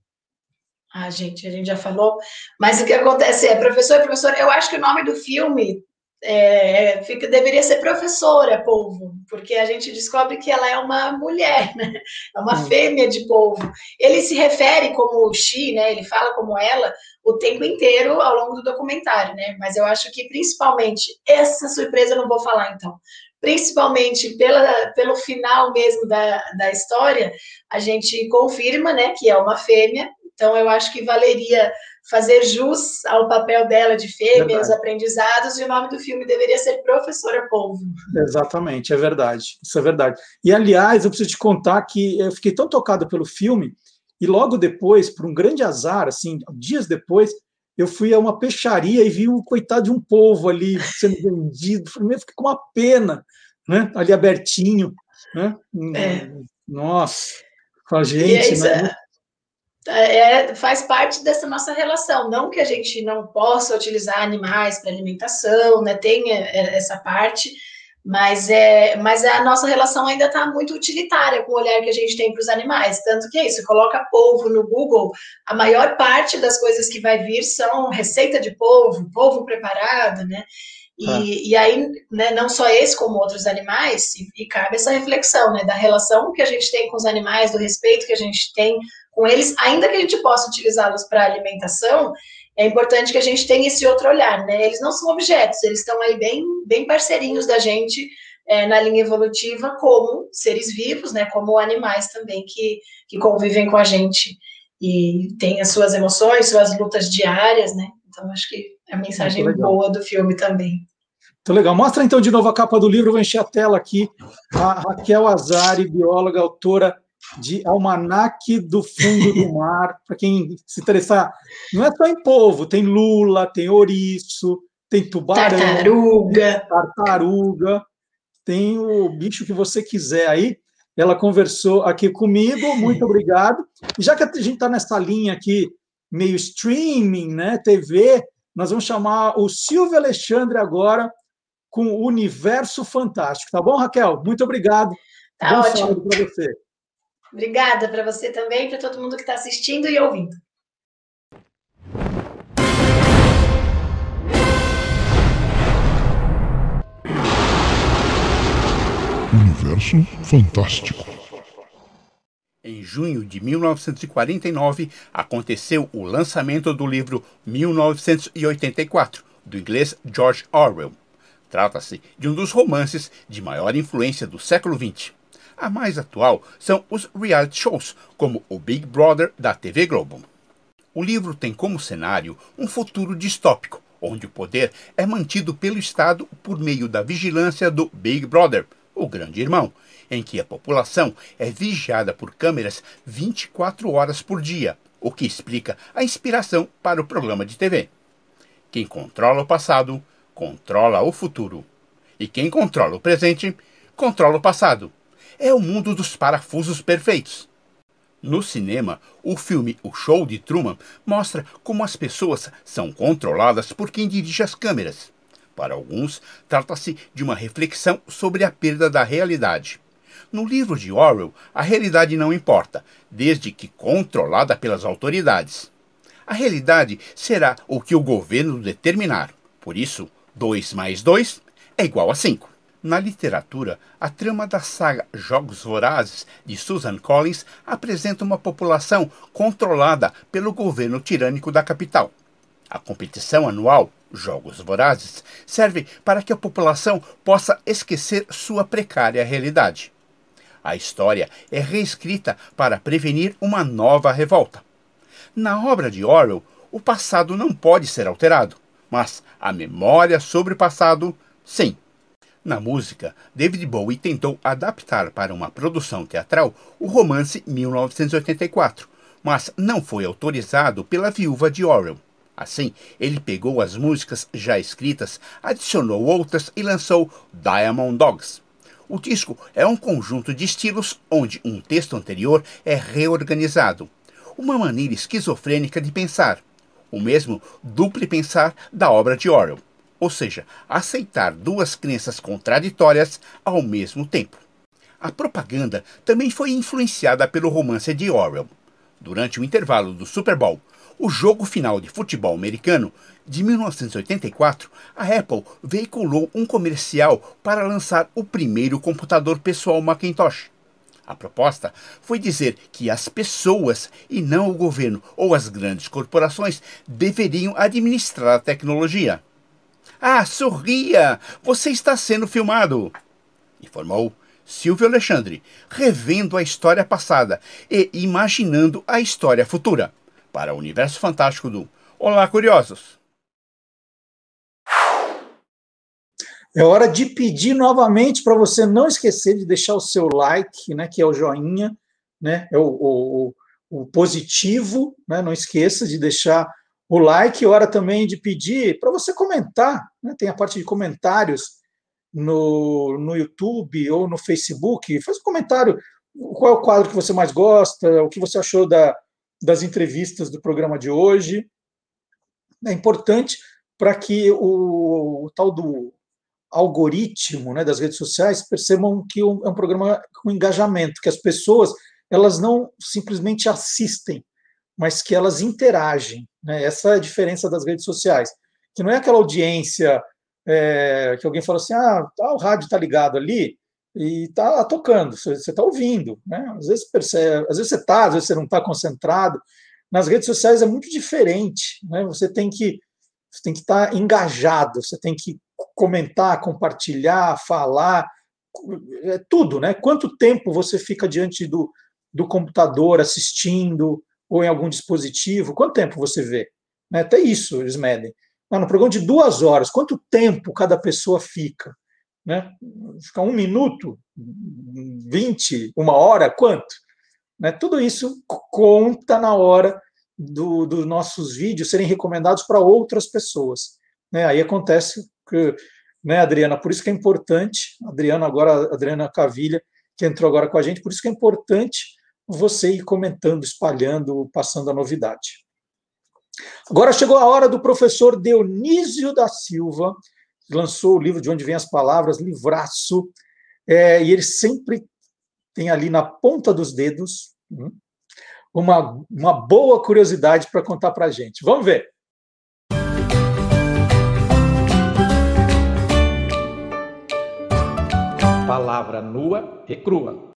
a gente, a gente já falou, mas o que acontece é, professor, professora, eu acho que o nome do filme é, fica, deveria ser professora polvo, porque a gente descobre que ela é uma mulher, né? é uma hum. fêmea de polvo. Ele se refere como she, né? ele fala como ela o tempo inteiro ao longo do documentário, né? mas eu acho que principalmente, essa surpresa eu não vou falar então, principalmente pela, pelo final mesmo da, da história, a gente confirma né, que é uma fêmea, então eu acho que valeria fazer jus ao papel dela de fêmea, os aprendizados, e o nome do filme deveria ser Professora Polvo. Exatamente, é verdade, isso é verdade. E, aliás, eu preciso te contar que eu fiquei tão tocado pelo filme, e logo depois, por um grande azar, assim, dias depois, eu fui a uma peixaria e vi o coitado de um polvo ali sendo vendido. Primeiro fiquei com uma pena, né? Ali abertinho, né? É. Nossa, com a gente, né? É, faz parte dessa nossa relação. Não que a gente não possa utilizar animais para alimentação, né? Tem é, essa parte, mas é, mas a nossa relação ainda está muito utilitária com o olhar que a gente tem para os animais. Tanto que é isso, coloca polvo no Google, a maior parte das coisas que vai vir são receita de polvo, polvo preparado, né? E, ah. e aí, né, não só esse, como outros animais, e, e cabe essa reflexão, né, da relação que a gente tem com os animais, do respeito que a gente tem com eles, ainda que a gente possa utilizá-los para alimentação, é importante que a gente tenha esse outro olhar, né? Eles não são objetos, eles estão aí bem, bem parceirinhos da gente é, na linha evolutiva, como seres vivos, né? Como animais também que, que convivem com a gente e têm as suas emoções, suas lutas diárias, né? Então, acho que é a mensagem boa do filme também. Muito legal. Mostra então de novo a capa do livro, vou encher a tela aqui. A Raquel Azari, bióloga, autora de Almanaque do Fundo do [laughs] Mar, para quem se interessar. Não é só em polvo, tem lula, tem ouriço, tem tubarão, tartaruga, tem tartaruga, tem o bicho que você quiser aí. Ela conversou aqui comigo, muito [laughs] obrigado. E já que a gente está nessa linha aqui, meio streaming, né, TV, nós vamos chamar o Silvio Alexandre agora com o Universo Fantástico. Tá bom, Raquel? Muito obrigado. Tá Bom ótimo. para você. Obrigada para você também, para todo mundo que está assistindo e ouvindo. Universo Fantástico. Em junho de 1949, aconteceu o lançamento do livro 1984, do inglês George Orwell. Trata-se de um dos romances de maior influência do século XX. A mais atual são os reality shows, como o Big Brother da TV Globo. O livro tem como cenário um futuro distópico, onde o poder é mantido pelo Estado por meio da vigilância do Big Brother, o Grande Irmão, em que a população é vigiada por câmeras 24 horas por dia, o que explica a inspiração para o programa de TV. Quem controla o passado, controla o futuro. E quem controla o presente, controla o passado é o mundo dos parafusos perfeitos. No cinema, o filme O Show de Truman mostra como as pessoas são controladas por quem dirige as câmeras. Para alguns, trata-se de uma reflexão sobre a perda da realidade. No livro de Orwell, a realidade não importa, desde que controlada pelas autoridades. A realidade será o que o governo determinar. Por isso, 2 mais 2 é igual a 5. Na literatura, a trama da saga Jogos Vorazes de Susan Collins apresenta uma população controlada pelo governo tirânico da capital. A competição anual, Jogos Vorazes, serve para que a população possa esquecer sua precária realidade. A história é reescrita para prevenir uma nova revolta. Na obra de Orwell, o passado não pode ser alterado, mas a memória sobre o passado, sim. Na música, David Bowie tentou adaptar para uma produção teatral o romance 1984, mas não foi autorizado pela viúva de Orwell. Assim, ele pegou as músicas já escritas, adicionou outras e lançou Diamond Dogs. O disco é um conjunto de estilos onde um texto anterior é reorganizado. Uma maneira esquizofrênica de pensar. O mesmo duplo pensar da obra de Orwell ou seja, aceitar duas crenças contraditórias ao mesmo tempo. A propaganda também foi influenciada pelo romance de Orwell. Durante o intervalo do Super Bowl, o jogo final de futebol americano de 1984, a Apple veiculou um comercial para lançar o primeiro computador pessoal Macintosh. A proposta foi dizer que as pessoas e não o governo ou as grandes corporações deveriam administrar a tecnologia. Ah, sorria! Você está sendo filmado! Informou Silvio Alexandre, revendo a história passada e imaginando a história futura. Para o universo fantástico do Olá, curiosos! É hora de pedir novamente para você não esquecer de deixar o seu like, né, que é o joinha, né, é o, o, o positivo, né, não esqueça de deixar o like, hora também de pedir para você comentar, né? tem a parte de comentários no, no YouTube ou no Facebook, faz um comentário, qual é o quadro que você mais gosta, o que você achou da, das entrevistas do programa de hoje. É importante para que o, o, tal do algoritmo né, das redes sociais percebam que é um programa com engajamento, que as pessoas elas não simplesmente assistem, mas que elas interagem. Né? Essa é a diferença das redes sociais, que não é aquela audiência é, que alguém fala assim, ah, tá, o rádio está ligado ali e está tocando, você está ouvindo. Né? Às, vezes percebe, às vezes você está, às vezes você não está concentrado. Nas redes sociais é muito diferente. Né? Você tem que você tem que estar tá engajado, você tem que comentar, compartilhar, falar, é tudo, né? Quanto tempo você fica diante do, do computador assistindo, ou em algum dispositivo, quanto tempo você vê? Né? Até isso eles medem. no programa de duas horas, quanto tempo cada pessoa fica? Né? Fica um minuto, vinte, uma hora, quanto? Né? Tudo isso conta na hora dos do nossos vídeos serem recomendados para outras pessoas. Né? Aí acontece que, né, Adriana, por isso que é importante, Adriana agora, Adriana Cavilha, que entrou agora com a gente, por isso que é importante você ir comentando, espalhando, passando a novidade. Agora chegou a hora do professor Dionísio da Silva, que lançou o livro De Onde Vêm as Palavras, livraço, é, e ele sempre tem ali na ponta dos dedos hum, uma, uma boa curiosidade para contar para a gente. Vamos ver. Palavra nua e crua.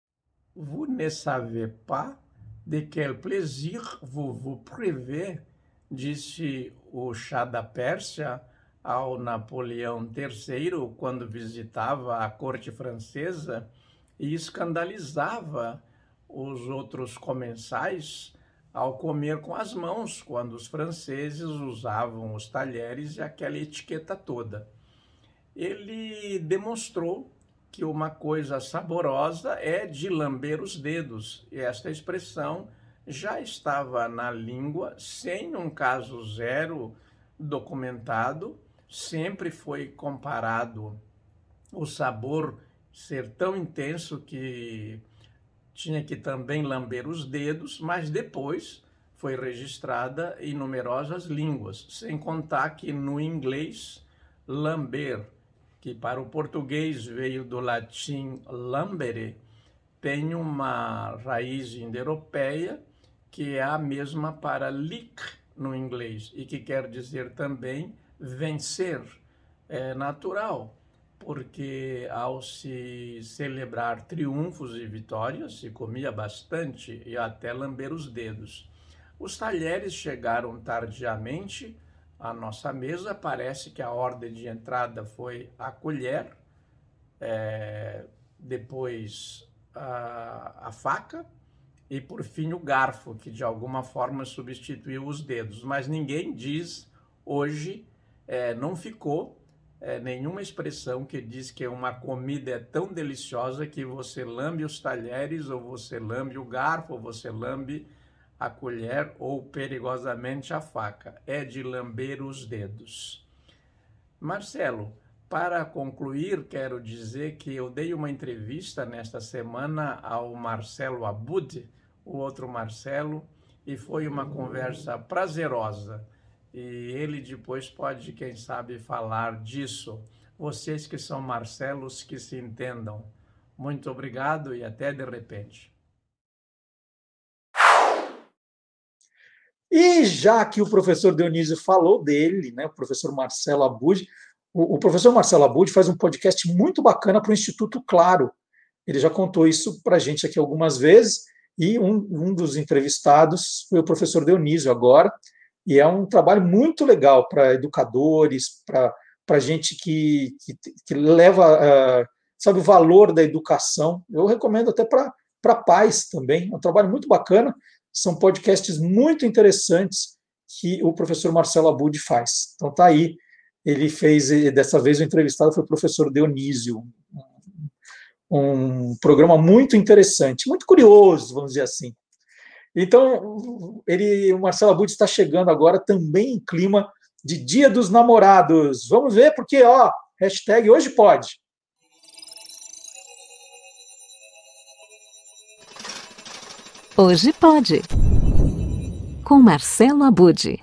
Vous ne savez pas de quel plaisir vous vous privez, disse o chá da Pérsia ao Napoleão III quando visitava a corte francesa e escandalizava os outros comensais ao comer com as mãos, quando os franceses usavam os talheres e aquela etiqueta toda. Ele demonstrou que uma coisa saborosa é de lamber os dedos. E esta expressão já estava na língua sem um caso zero documentado, sempre foi comparado o sabor ser tão intenso que tinha que também lamber os dedos, mas depois foi registrada em numerosas línguas, sem contar que no inglês lamber que para o português veio do latim lambere, tem uma raiz indo-europeia que é a mesma para lick no inglês e que quer dizer também vencer. É natural, porque ao se celebrar triunfos e vitórias, se comia bastante e até lamber os dedos. Os talheres chegaram tardiamente à nossa mesa. Parece que a ordem de entrada foi a colher, é, depois a, a faca e por fim o garfo, que de alguma forma substituiu os dedos. Mas ninguém diz hoje, é, não ficou é, nenhuma expressão que diz que uma comida é tão deliciosa que você lambe os talheres, ou você lambe o garfo, ou você lambe a colher, ou perigosamente a faca. É de lamber os dedos. Marcelo, para concluir, quero dizer que eu dei uma entrevista nesta semana ao Marcelo Abud, o outro Marcelo, e foi uma conversa prazerosa. E ele depois pode, quem sabe, falar disso. Vocês que são Marcelos, que se entendam. Muito obrigado e até de repente. E já que o professor Dionísio falou dele, né, o professor Marcelo Abud, o, o professor Marcelo Abud faz um podcast muito bacana para o Instituto Claro. Ele já contou isso para a gente aqui algumas vezes, e um, um dos entrevistados foi o professor Dionísio agora, e é um trabalho muito legal para educadores, para gente que, que, que leva, uh, sabe, o valor da educação. Eu recomendo até para pais também. É um trabalho muito bacana. São podcasts muito interessantes que o professor Marcelo Abud faz. Então tá aí ele fez, dessa vez o entrevistado foi o professor Dionísio, um programa muito interessante, muito curioso, vamos dizer assim. Então, ele, o Marcelo Abud está chegando agora também em clima de Dia dos Namorados. Vamos ver, porque, ó, hashtag hoje pode. Hoje pode. Com Marcelo Abud.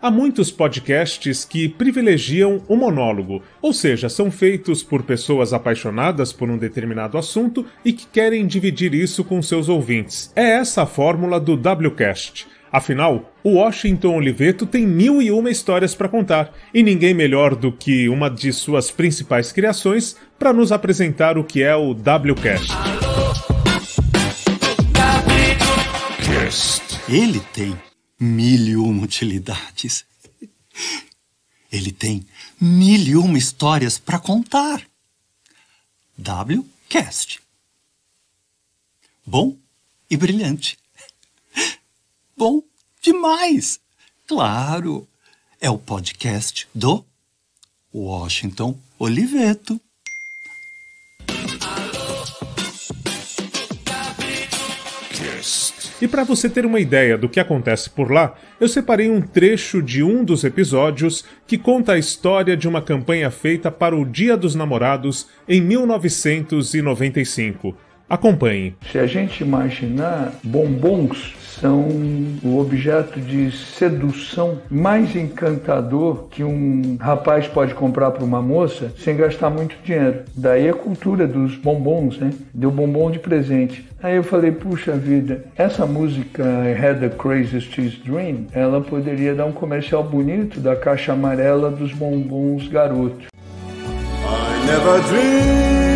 Há muitos podcasts que privilegiam o monólogo, ou seja, são feitos por pessoas apaixonadas por um determinado assunto e que querem dividir isso com seus ouvintes. É essa a fórmula do WCast. Afinal, o Washington Oliveto tem mil e uma histórias para contar, e ninguém melhor do que uma de suas principais criações para nos apresentar o que é o WCast. Ele tem mil e uma utilidades. Ele tem mil e uma histórias para contar. WCast. Bom e brilhante. Bom demais. Claro, é o podcast do Washington Oliveto. E para você ter uma ideia do que acontece por lá, eu separei um trecho de um dos episódios que conta a história de uma campanha feita para o Dia dos Namorados em 1995. Acompanhe. Se a gente imaginar, bombons são o objeto de sedução mais encantador que um rapaz pode comprar para uma moça sem gastar muito dinheiro. Daí a cultura dos bombons, né? Deu bombom de presente. Aí eu falei, puxa vida, essa música I Had the Craziest Dream, ela poderia dar um comercial bonito da caixa amarela dos bombons garoto. I never dreamed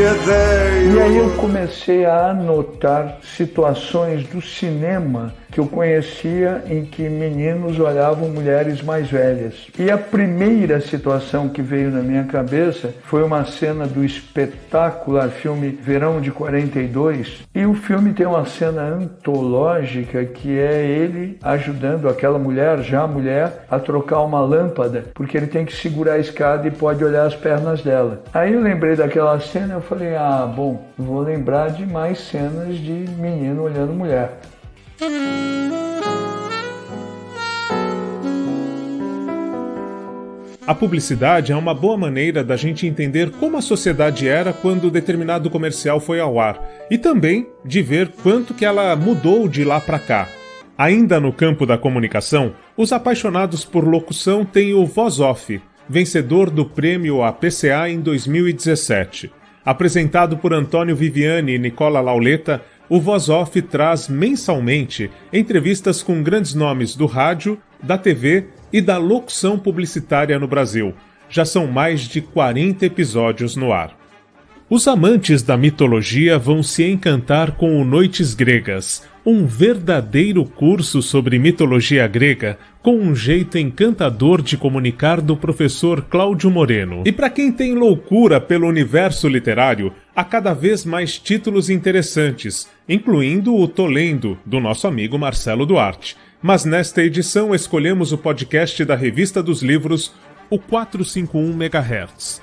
E aí eu comecei a anotar situações do cinema que eu conhecia em que meninos olhavam mulheres mais velhas. E a primeira situação que veio na minha cabeça foi uma cena do espetacular filme Verão de 42. E o filme tem uma cena antológica que é ele ajudando aquela mulher, já mulher, a trocar uma lâmpada, porque ele tem que segurar a escada e pode olhar as pernas dela. Aí eu lembrei daquela cena, eu falei: "Ah, bom, vou lembrar de mais cenas de menino olhando mulher". A publicidade é uma boa maneira da gente entender como a sociedade era quando determinado comercial foi ao ar e também de ver quanto que ela mudou de lá para cá. Ainda no campo da comunicação, os apaixonados por locução têm o Voz Off, vencedor do prêmio APCA em 2017. Apresentado por Antônio Viviani e Nicola Lauleta, o Voz Off traz mensalmente entrevistas com grandes nomes do rádio, da TV e da locução publicitária no Brasil. Já são mais de 40 episódios no ar. Os amantes da mitologia vão se encantar com o Noites Gregas, um verdadeiro curso sobre mitologia grega com um jeito encantador de comunicar do professor Cláudio Moreno. E para quem tem loucura pelo universo literário, há cada vez mais títulos interessantes, incluindo o Tolendo, do nosso amigo Marcelo Duarte. Mas nesta edição escolhemos o podcast da Revista dos Livros, o 451 MHz.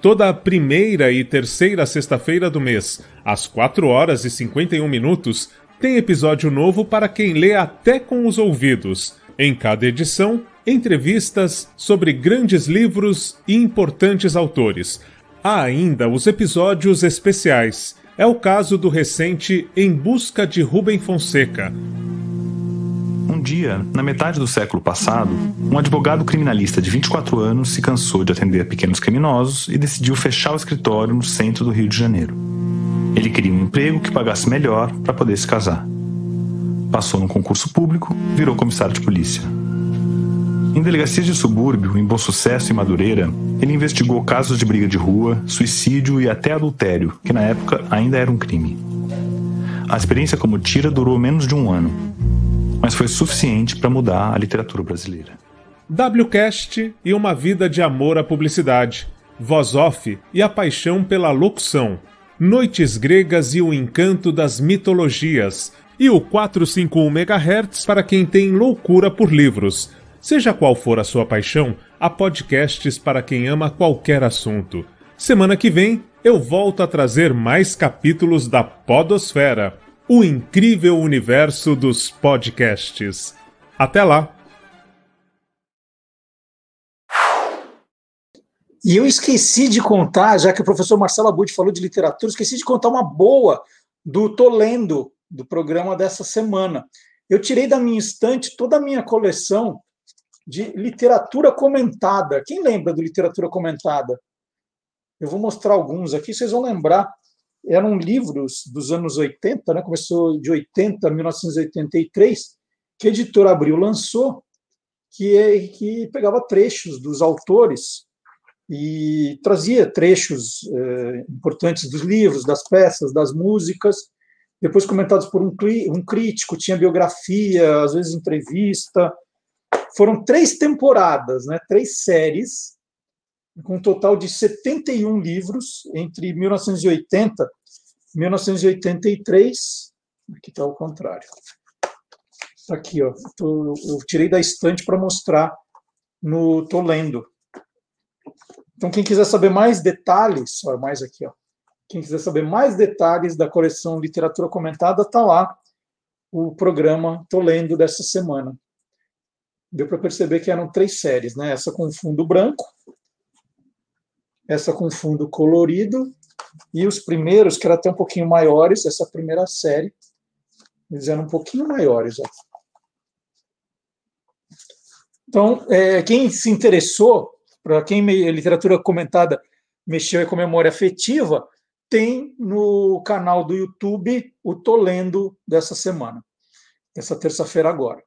Toda a primeira e terceira sexta-feira do mês, às 4 horas e 51 minutos, tem episódio novo para quem lê até com os ouvidos. Em cada edição, entrevistas sobre grandes livros e importantes autores. Há ainda os episódios especiais. É o caso do recente Em Busca de Rubem Fonseca. Um dia, na metade do século passado, um advogado criminalista de 24 anos se cansou de atender pequenos criminosos e decidiu fechar o escritório no centro do Rio de Janeiro. Ele queria um emprego que pagasse melhor para poder se casar. Passou num concurso público, virou comissário de polícia. Em delegacias de subúrbio, em Bom Sucesso e Madureira, ele investigou casos de briga de rua, suicídio e até adultério, que na época ainda era um crime. A experiência como tira durou menos de um ano, mas foi suficiente para mudar a literatura brasileira. WCast e uma vida de amor à publicidade, voz off e a paixão pela locução Noites Gregas e o Encanto das Mitologias, e o 451 MHz para quem tem loucura por livros. Seja qual for a sua paixão, há podcasts para quem ama qualquer assunto. Semana que vem eu volto a trazer mais capítulos da Podosfera, o incrível universo dos podcasts. Até lá! E eu esqueci de contar, já que o professor Marcelo Abud falou de literatura, esqueci de contar uma boa do Tolendo, do programa dessa semana. Eu tirei da minha estante toda a minha coleção de literatura comentada. Quem lembra do literatura comentada? Eu vou mostrar alguns aqui, vocês vão lembrar. Eram livros dos anos 80, né? começou de 80 a 1983, que a editora Abril lançou, que, é, que pegava trechos dos autores e trazia trechos eh, importantes dos livros, das peças, das músicas, depois comentados por um, um crítico, tinha biografia, às vezes entrevista. Foram três temporadas, né, três séries, com um total de 71 livros entre 1980 e 1983. Aqui está o contrário. Está aqui, ó. Tô, eu tirei da estante para mostrar no. Estou lendo. Então, quem quiser saber mais detalhes, ó, mais aqui, ó. Quem quiser saber mais detalhes da coleção Literatura Comentada, está lá o programa Tô Lendo dessa semana. Deu para perceber que eram três séries, né? Essa com fundo branco, essa com fundo colorido, e os primeiros, que eram até um pouquinho maiores, essa primeira série, eles eram um pouquinho maiores. Ó. Então, é, quem se interessou para quem literatura comentada mexeu com memória afetiva, tem no canal do YouTube o Tô Lendo dessa semana, dessa terça-feira agora.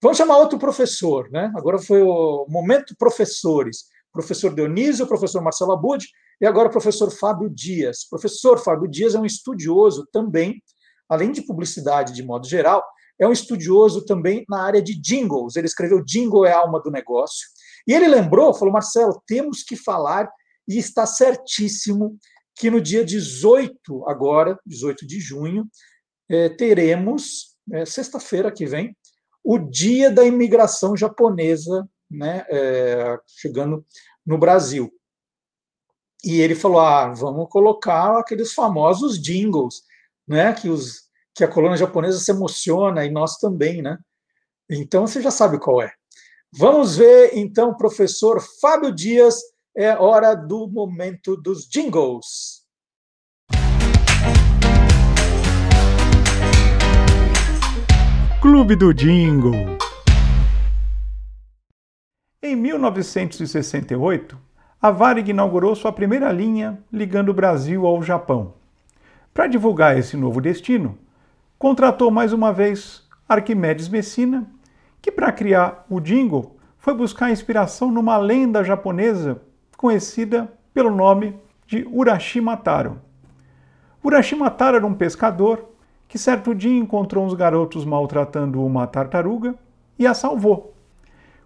Vamos chamar outro professor, né? Agora foi o momento professores. Professor Dionísio, professor Marcelo Abud e agora professor Fábio Dias. Professor Fábio Dias é um estudioso também, além de publicidade de modo geral, é um estudioso também na área de jingles. Ele escreveu Jingle é a alma do negócio e ele lembrou, falou, Marcelo, temos que falar, e está certíssimo, que no dia 18, agora, 18 de junho, é, teremos, é, sexta-feira que vem, o dia da imigração japonesa né, é, chegando no Brasil. E ele falou: ah, vamos colocar aqueles famosos jingles, né, que, os, que a colônia japonesa se emociona e nós também, né? Então você já sabe qual é. Vamos ver então, professor Fábio Dias, é hora do momento dos jingles. Clube do Jingle. Em 1968, a Varig inaugurou sua primeira linha ligando o Brasil ao Japão. Para divulgar esse novo destino, contratou mais uma vez Arquimedes Messina que para criar o jingle foi buscar inspiração numa lenda japonesa conhecida pelo nome de Urashima Taro. Urashima Taro era um pescador que certo dia encontrou uns garotos maltratando uma tartaruga e a salvou.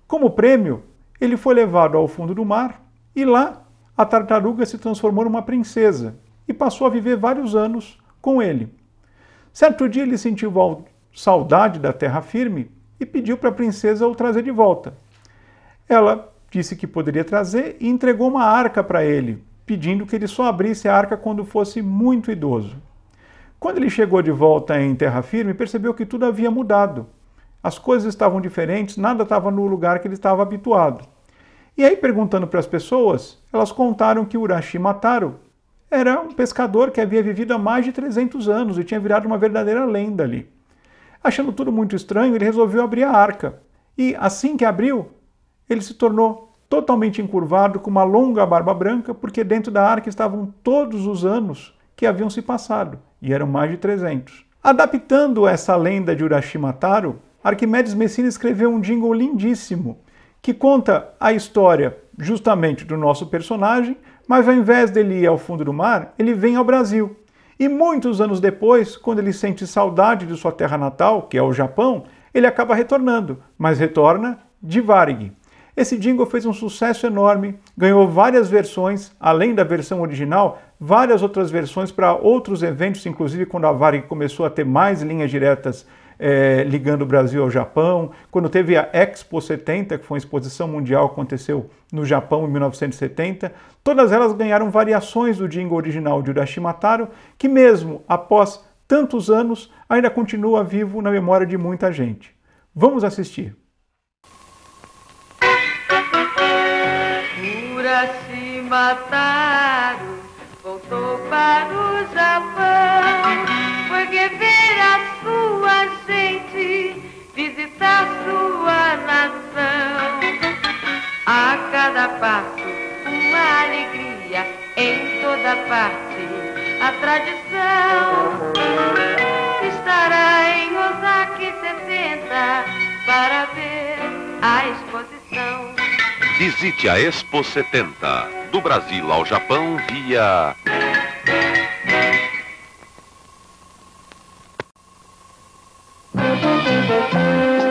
Como prêmio, ele foi levado ao fundo do mar e lá a tartaruga se transformou numa princesa e passou a viver vários anos com ele. Certo dia ele sentiu saudade da terra firme e pediu para a princesa o trazer de volta. Ela disse que poderia trazer e entregou uma arca para ele, pedindo que ele só abrisse a arca quando fosse muito idoso. Quando ele chegou de volta em terra firme, percebeu que tudo havia mudado. As coisas estavam diferentes, nada estava no lugar que ele estava habituado. E aí, perguntando para as pessoas, elas contaram que Urashima Taro era um pescador que havia vivido há mais de 300 anos e tinha virado uma verdadeira lenda ali. Achando tudo muito estranho, ele resolveu abrir a arca. E assim que abriu, ele se tornou totalmente encurvado, com uma longa barba branca, porque dentro da arca estavam todos os anos que haviam se passado, e eram mais de 300. Adaptando essa lenda de Urashima Taro, Arquimedes Messina escreveu um jingle lindíssimo que conta a história justamente do nosso personagem, mas ao invés dele ir ao fundo do mar, ele vem ao Brasil. E muitos anos depois, quando ele sente saudade de sua terra natal, que é o Japão, ele acaba retornando, mas retorna de Varig. Esse jingle fez um sucesso enorme, ganhou várias versões, além da versão original, várias outras versões para outros eventos, inclusive quando a Varig começou a ter mais linhas diretas é, ligando o Brasil ao Japão, quando teve a Expo 70, que foi uma exposição mundial que aconteceu no Japão em 1970, todas elas ganharam variações do jingle original de Urashima Taro, que mesmo após tantos anos ainda continua vivo na memória de muita gente. Vamos assistir. Se mataram, voltou para o Japão. Foi ver a sua gente, visitar sua nação. A cada passo, uma alegria, em toda parte, a tradição. Estará em Osaka 60 para ver a exposição. Visite a Expo 70, do Brasil ao Japão via.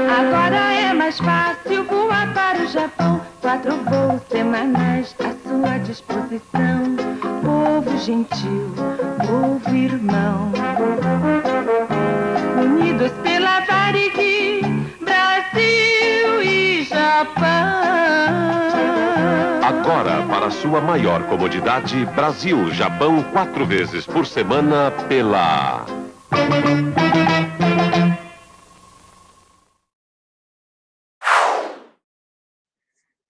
Agora é mais fácil voar para o Japão. Quatro voos semanais à sua disposição. Povo gentil, povo irmão. Unidos pela Agora, para sua maior comodidade, Brasil, Japão, quatro vezes por semana pela.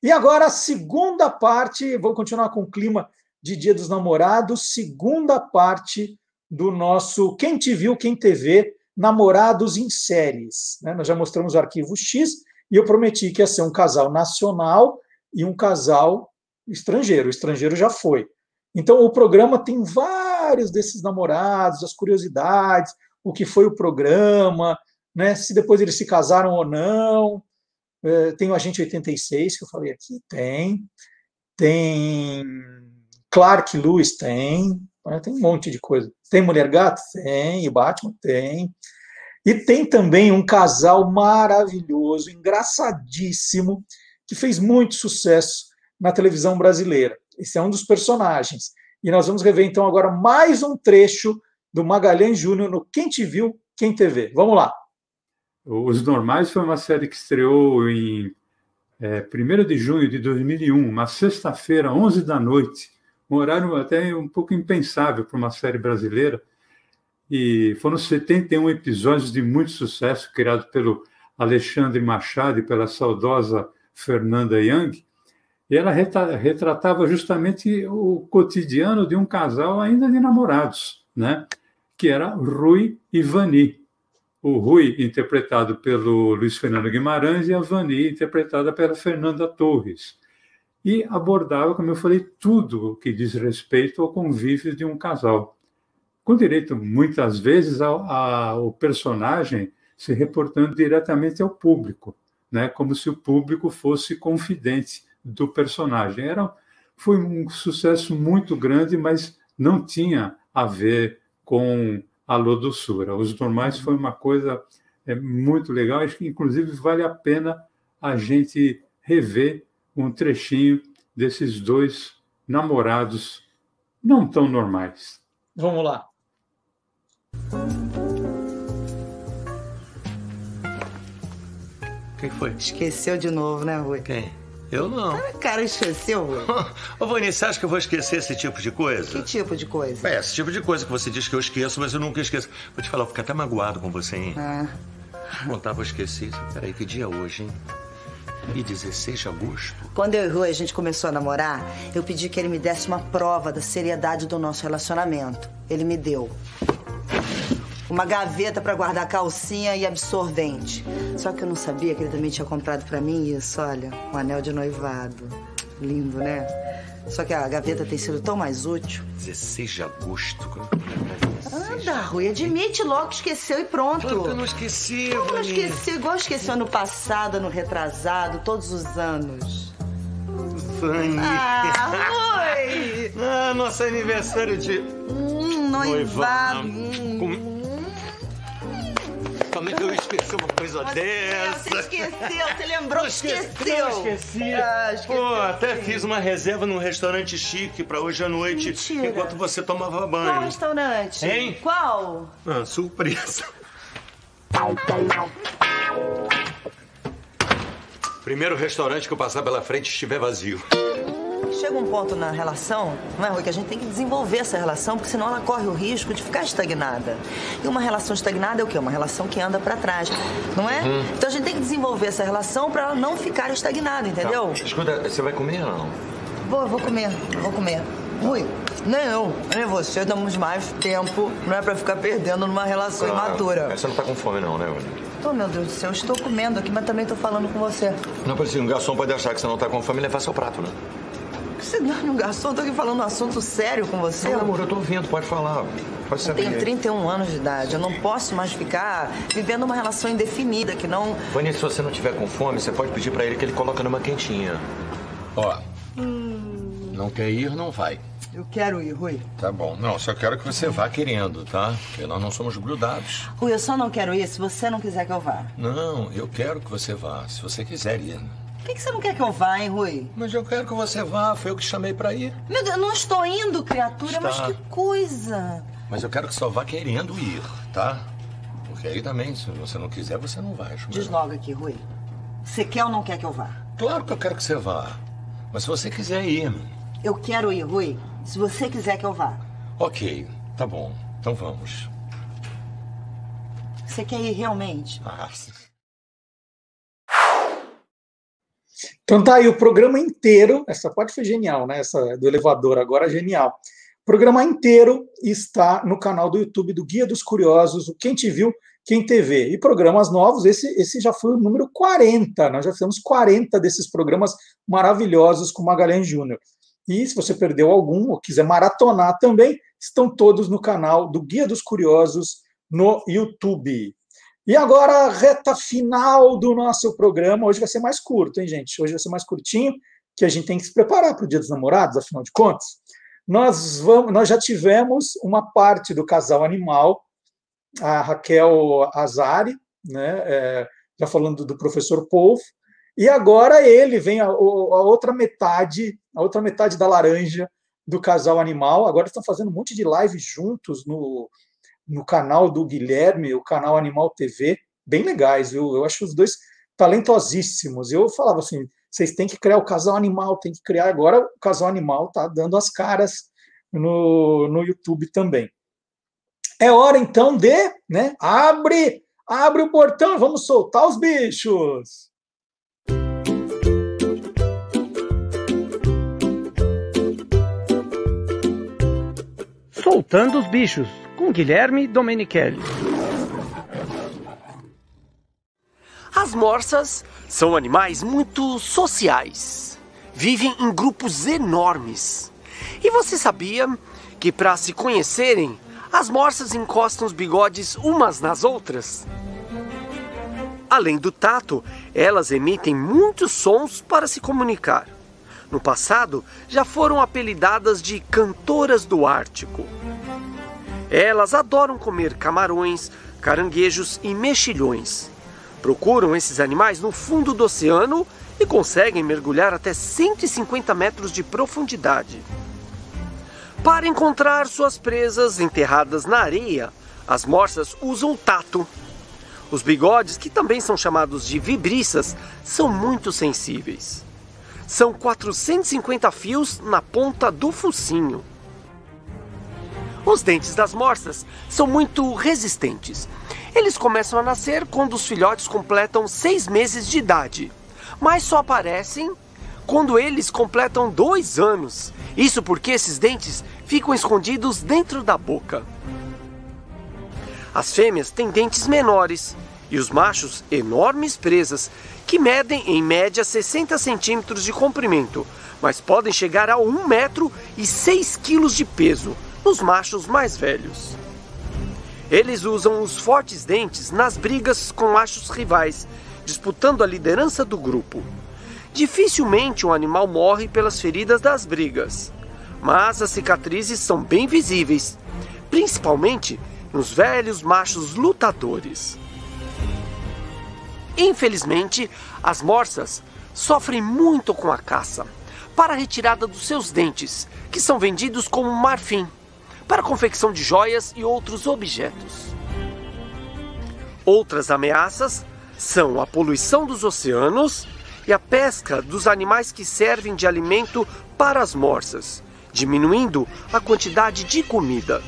E agora segunda parte, vou continuar com o clima de Dia dos Namorados, segunda parte do nosso Quem Te Viu, Quem TV, Namorados em Séries. Né? Nós já mostramos o arquivo X e eu prometi que ia ser um casal nacional e um casal estrangeiro. O estrangeiro já foi. Então, o programa tem vários desses namorados, as curiosidades, o que foi o programa, né? se depois eles se casaram ou não. É, tem o Agente 86, que eu falei aqui, tem. Tem Clark Lewis, tem. Né? Tem um monte de coisa. Tem Mulher Gato? Tem. E Batman? Tem. E tem também um casal maravilhoso, engraçadíssimo, que fez muito sucesso na televisão brasileira. Esse é um dos personagens. E nós vamos rever então agora mais um trecho do Magalhães Júnior no Quem Te Viu, Quem TV. Vamos lá. Os Normais foi uma série que estreou em é, 1 de junho de 2001, uma sexta-feira, 11 da noite, um horário até um pouco impensável para uma série brasileira. E foram 71 episódios de muito sucesso, criado pelo Alexandre Machado e pela saudosa Fernanda Young. E ela retratava justamente o cotidiano de um casal ainda de namorados, né? que era Rui e Vani. O Rui, interpretado pelo Luiz Fernando Guimarães, e a Vani, interpretada pela Fernanda Torres. E abordava, como eu falei, tudo o que diz respeito ao convívio de um casal. Com direito, muitas vezes, ao, ao personagem se reportando diretamente ao público, né? como se o público fosse confidente do personagem. Era, foi um sucesso muito grande, mas não tinha a ver com Alô Doçura. Os Normais foi uma coisa é, muito legal, acho que inclusive vale a pena a gente rever um trechinho desses dois namorados não tão normais. Vamos lá. Quem foi? Esqueceu de novo, né, Rui? Quem? Eu não. Ah, cara, esqueceu. [laughs] Ô, Vani, você acha que eu vou esquecer esse tipo de coisa? Que tipo de coisa? É, esse tipo de coisa que você diz que eu esqueço, mas eu nunca esqueço. Vou te falar, eu fico até magoado com você, hein? Ah. Contar, vou esquecer. Peraí, que dia é hoje, hein? E 16 de agosto? Quando eu e o Rui a gente começou a namorar, eu pedi que ele me desse uma prova da seriedade do nosso relacionamento. Ele me deu. Uma gaveta pra guardar calcinha e absorvente. Só que eu não sabia que ele também tinha comprado pra mim isso, olha, um anel de noivado. Lindo, né? Só que a gaveta tem sido tão mais útil. 16 de agosto. Anda, Rui, admite logo que esqueceu e pronto. Claro eu não esqueci, Como não Vani. esqueceu? Igual esqueceu ano passado, ano retrasado, todos os anos. Vani. Ah, [laughs] Rui! Ah, nosso aniversário de Hum, noivado. Hum. Com- Como é que eu esqueci uma coisa dessa? Você esqueceu, você lembrou que esqueceu. Esqueci. Ah, esqueceu, Pô, até fiz uma reserva num restaurante chique pra hoje à noite, Mentira. enquanto você tomava Qual banho. restaurante? Hein? Qual? Ah, surpresa. Primeiro restaurante que eu passar pela frente estiver vazio. Chega um ponto na relação, não é, Rui, que a gente tem que desenvolver essa relação, porque senão ela corre o risco de ficar estagnada. E uma relação estagnada é o quê? Uma relação que anda pra trás, não é? Hum. Então a gente tem que desenvolver essa relação pra ela não ficar estagnada, entendeu? Tá. Escuta, você vai comer ou não? Vou, vou comer, vou comer. Rui, nem eu, nem você damos mais tempo, não é pra ficar perdendo numa relação imatura. Você não tá com fome não, né, Vani? Oh, meu Deus do céu, eu estou comendo aqui, mas também tô falando com você. Não, assim, um garçom pode achar que você não tá com fome e levar seu prato, né? Você não é um garçom, tô aqui falando um assunto sério com você. Não, amor, eu tô ouvindo, pode falar. Pode Eu saber. tenho 31 anos de idade, eu não posso mais ficar vivendo uma relação indefinida que não. Vani, se você não tiver com fome, você pode pedir pra ele que ele coloque numa quentinha. Ó, não quer ir, não vai. Eu quero ir, Rui. Tá bom. Não, só quero que você vá querendo, tá? Porque nós não somos grudados. Rui, eu só não quero ir se você não quiser que eu vá. Não, eu quero que você vá, se você quiser ir. Por que, que você não quer que eu vá, hein, Rui? Mas eu quero que você vá, foi eu que chamei pra ir. Meu Deus, eu não estou indo, criatura, Está. mas que coisa. Mas eu quero que só vá querendo ir, tá? Porque aí também, se você não quiser, você não vai. Diz melhor. logo aqui, Rui. Você quer ou não quer que eu vá? Claro que eu quero que você vá. Mas se você quiser ir, Eu quero ir, Rui. Se você quiser que eu vá. ok, tá bom. Então vamos. Você quer ir realmente? Ah, Então tá aí o programa inteiro. Essa parte foi genial, né? Essa do elevador agora é genial. O programa inteiro está no canal do YouTube do Guia dos Curiosos, o Quem Te Viu, Quem TV. E programas novos, esse, esse já foi o número 40. Nós já fizemos 40 desses programas maravilhosos com Magalhães Júnior. E se você perdeu algum ou quiser maratonar também, estão todos no canal do Guia dos Curiosos no YouTube. E agora, a reta final do nosso programa. Hoje vai ser mais curto, hein, gente? Hoje vai ser mais curtinho, que a gente tem que se preparar para o Dia dos Namorados, afinal de contas. Nós, vamos, nós já tivemos uma parte do casal animal, a Raquel Azari, né, é, já falando do professor Polvo, e agora ele vem a, a outra metade, a outra metade da laranja do casal animal. Agora estão fazendo um monte de lives juntos no, no canal do Guilherme, o canal Animal TV, bem legais, viu? Eu acho os dois talentosíssimos. Eu falava assim, vocês têm que criar o casal animal, tem que criar. Agora o casal animal está dando as caras no, no YouTube também. É hora então de, né? Abre, abre o portão, vamos soltar os bichos. Soltando os bichos, com Guilherme Domenichelli. As morsas são animais muito sociais. Vivem em grupos enormes. E você sabia que para se conhecerem, as morsas encostam os bigodes umas nas outras? Além do tato, elas emitem muitos sons para se comunicar. No passado, já foram apelidadas de cantoras do Ártico. Elas adoram comer camarões, caranguejos e mexilhões. Procuram esses animais no fundo do oceano e conseguem mergulhar até 150 metros de profundidade. Para encontrar suas presas enterradas na areia, as morsas usam o tato. Os bigodes, que também são chamados de vibriças, são muito sensíveis. São 450 fios na ponta do focinho. Os dentes das morsas são muito resistentes. Eles começam a nascer quando os filhotes completam seis meses de idade, mas só aparecem quando eles completam dois anos. Isso porque esses dentes ficam escondidos dentro da boca. As fêmeas têm dentes menores e os machos enormes presas, que medem em média 60 centímetros de comprimento, mas podem chegar a 1 metro e 6 quilos de peso nos machos mais velhos. Eles usam os fortes dentes nas brigas com machos rivais, disputando a liderança do grupo. Dificilmente um animal morre pelas feridas das brigas, mas as cicatrizes são bem visíveis, principalmente nos velhos machos lutadores. Infelizmente, as morsas sofrem muito com a caça para a retirada dos seus dentes, que são vendidos como marfim para a confecção de joias e outros objetos. Outras ameaças são a poluição dos oceanos e a pesca dos animais que servem de alimento para as morsas, diminuindo a quantidade de comida.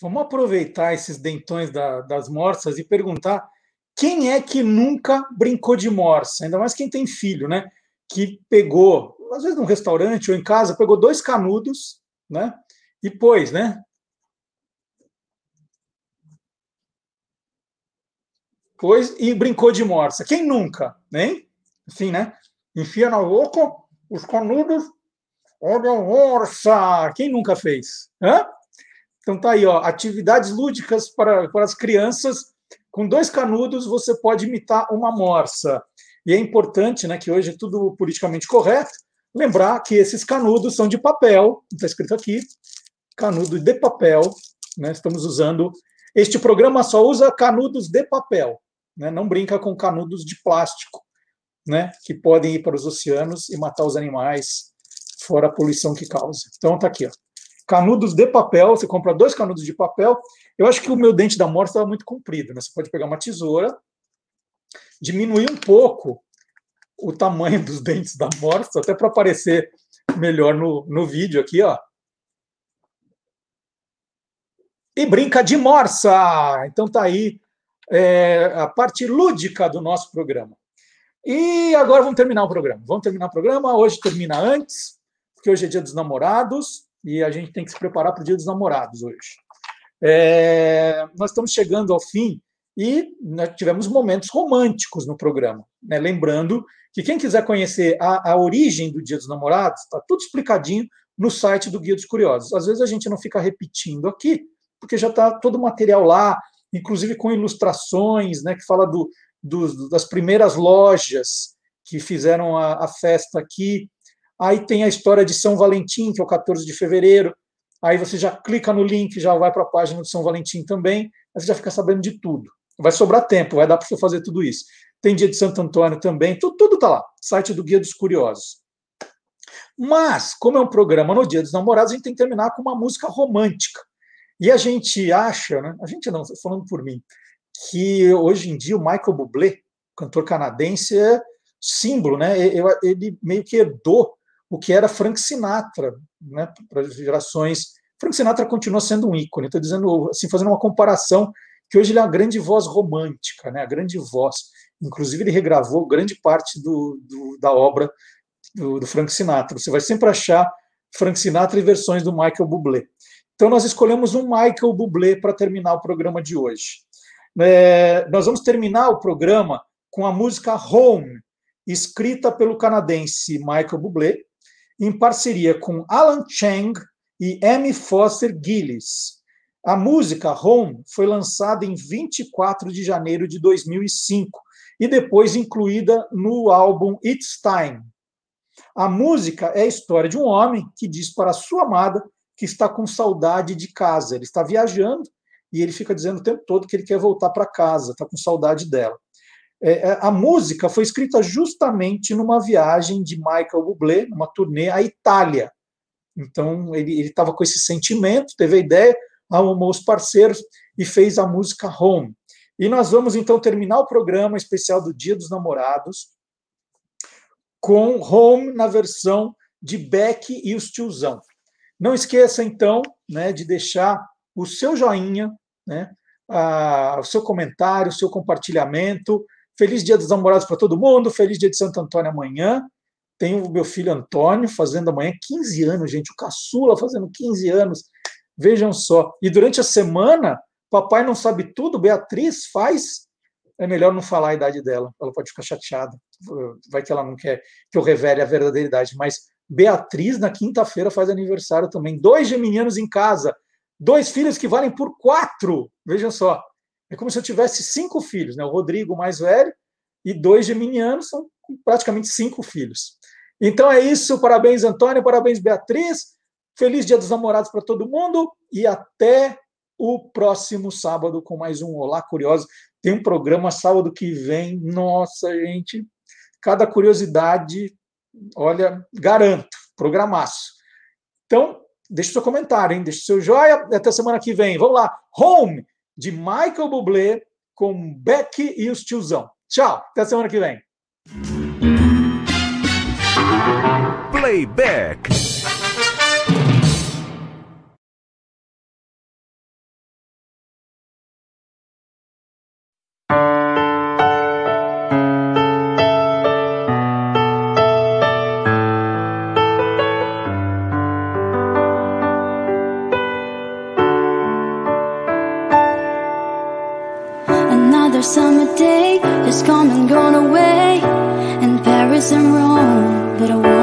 Vamos aproveitar esses dentões da, das morsas e perguntar quem é que nunca brincou de morsa, ainda mais quem tem filho, né? Que pegou às vezes num restaurante ou em casa, pegou dois canudos, né? E pôs, né? Pôs e brincou de morsa. Quem nunca, hein? Assim, né? Enfia na boca os canudos, olha a morsa. Quem nunca fez? Hã? Então tá aí, ó, atividades lúdicas para, para as crianças. Com dois canudos você pode imitar uma morsa. E é importante, né, que hoje é tudo politicamente correto, Lembrar que esses canudos são de papel, está escrito aqui, canudo de papel. Né? Estamos usando. Este programa só usa canudos de papel, né? não brinca com canudos de plástico, né? que podem ir para os oceanos e matar os animais, fora a poluição que causa. Então está aqui, ó. canudos de papel. Você compra dois canudos de papel. Eu acho que o meu dente da morte estava muito comprido. Né? Você pode pegar uma tesoura, diminuir um pouco o tamanho dos dentes da morsa, até para aparecer melhor no, no vídeo aqui, ó. E brinca de morsa! Então tá aí é, a parte lúdica do nosso programa. E agora vamos terminar o programa. Vamos terminar o programa. Hoje termina antes, porque hoje é dia dos namorados e a gente tem que se preparar para o dia dos namorados hoje. É, nós estamos chegando ao fim e nós tivemos momentos românticos no programa. Né? Lembrando que quem quiser conhecer a, a origem do Dia dos Namorados, está tudo explicadinho no site do Guia dos Curiosos. Às vezes a gente não fica repetindo aqui, porque já está todo o material lá, inclusive com ilustrações, né, que fala do, do, das primeiras lojas que fizeram a, a festa aqui. Aí tem a história de São Valentim, que é o 14 de fevereiro. Aí você já clica no link, já vai para a página do São Valentim também, aí você já fica sabendo de tudo. Vai sobrar tempo, vai dar para você fazer tudo isso. Tem dia de Santo Antônio também, tudo, tudo tá lá. Site do Guia dos Curiosos. Mas, como é um programa no Dia dos Namorados, a gente tem que terminar com uma música romântica. E a gente acha, né? A gente não, falando por mim, que hoje em dia o Michael Bublé, cantor canadense, é símbolo, né? Ele meio que herdou o que era Frank Sinatra, né? Para as gerações. Frank Sinatra continua sendo um ícone. Estou dizendo, assim, fazendo uma comparação que hoje ele é uma grande voz romântica, né? A grande voz. Inclusive, ele regravou grande parte do, do da obra do, do, Frank Sinatra. Você vai sempre achar Frank Sinatra e versões do Michael Bublé. Então, nós escolhemos um Michael Bublé para terminar o programa de hoje. É, nós vamos terminar o programa com a música Home, escrita pelo canadense Michael Bublé, em parceria com Alan Chang e Amy Foster Gillis. A música Home foi lançada em 24 de janeiro de 2005 e depois incluída no álbum It's Time. A música é a história de um homem que diz para sua amada que está com saudade de casa. Ele está viajando e ele fica dizendo o tempo todo que ele quer voltar para casa, está com saudade dela. É, é, a música foi escrita justamente numa viagem de Michael Bublé, numa turnê à Itália. Então ele estava com esse sentimento, teve a ideia, arrumou os parceiros e fez a música Home. E nós vamos então terminar o programa especial do Dia dos Namorados com Home na versão de Beck e os Tiozão. Não esqueça então, né, de deixar o seu joinha, né, a, o seu comentário, o seu compartilhamento. Feliz Dia dos Namorados para todo mundo, feliz Dia de Santo Antônio amanhã. Tenho o meu filho Antônio fazendo amanhã 15 anos, gente, o caçula fazendo 15 anos. Vejam só. E durante a semana, papai não sabe tudo, Beatriz faz. É melhor não falar a idade dela, ela pode ficar chateada. Vai que ela não quer que eu revele a verdadeira idade. Mas Beatriz, na quinta-feira, faz aniversário também. Dois geminianos em casa. Dois filhos que valem por quatro. Vejam só. É como se eu tivesse cinco filhos, né? O Rodrigo, mais velho, e dois geminianos, são praticamente cinco filhos. Então é isso. Parabéns, Antônio. Parabéns, Beatriz. Feliz Dia dos Namorados para todo mundo e até o próximo sábado com mais um Olá Curioso. Tem um programa sábado que vem. Nossa, gente, cada curiosidade, olha, garanto, programaço. Então, deixe seu comentário, hein? Deixe seu joia. Até semana que vem. Vamos lá. Home, de Michael Bublé, com Beck e os tiozão. Tchau. Até semana que vem. Playback. Summer day has come and gone away. In Paris and Rome, but I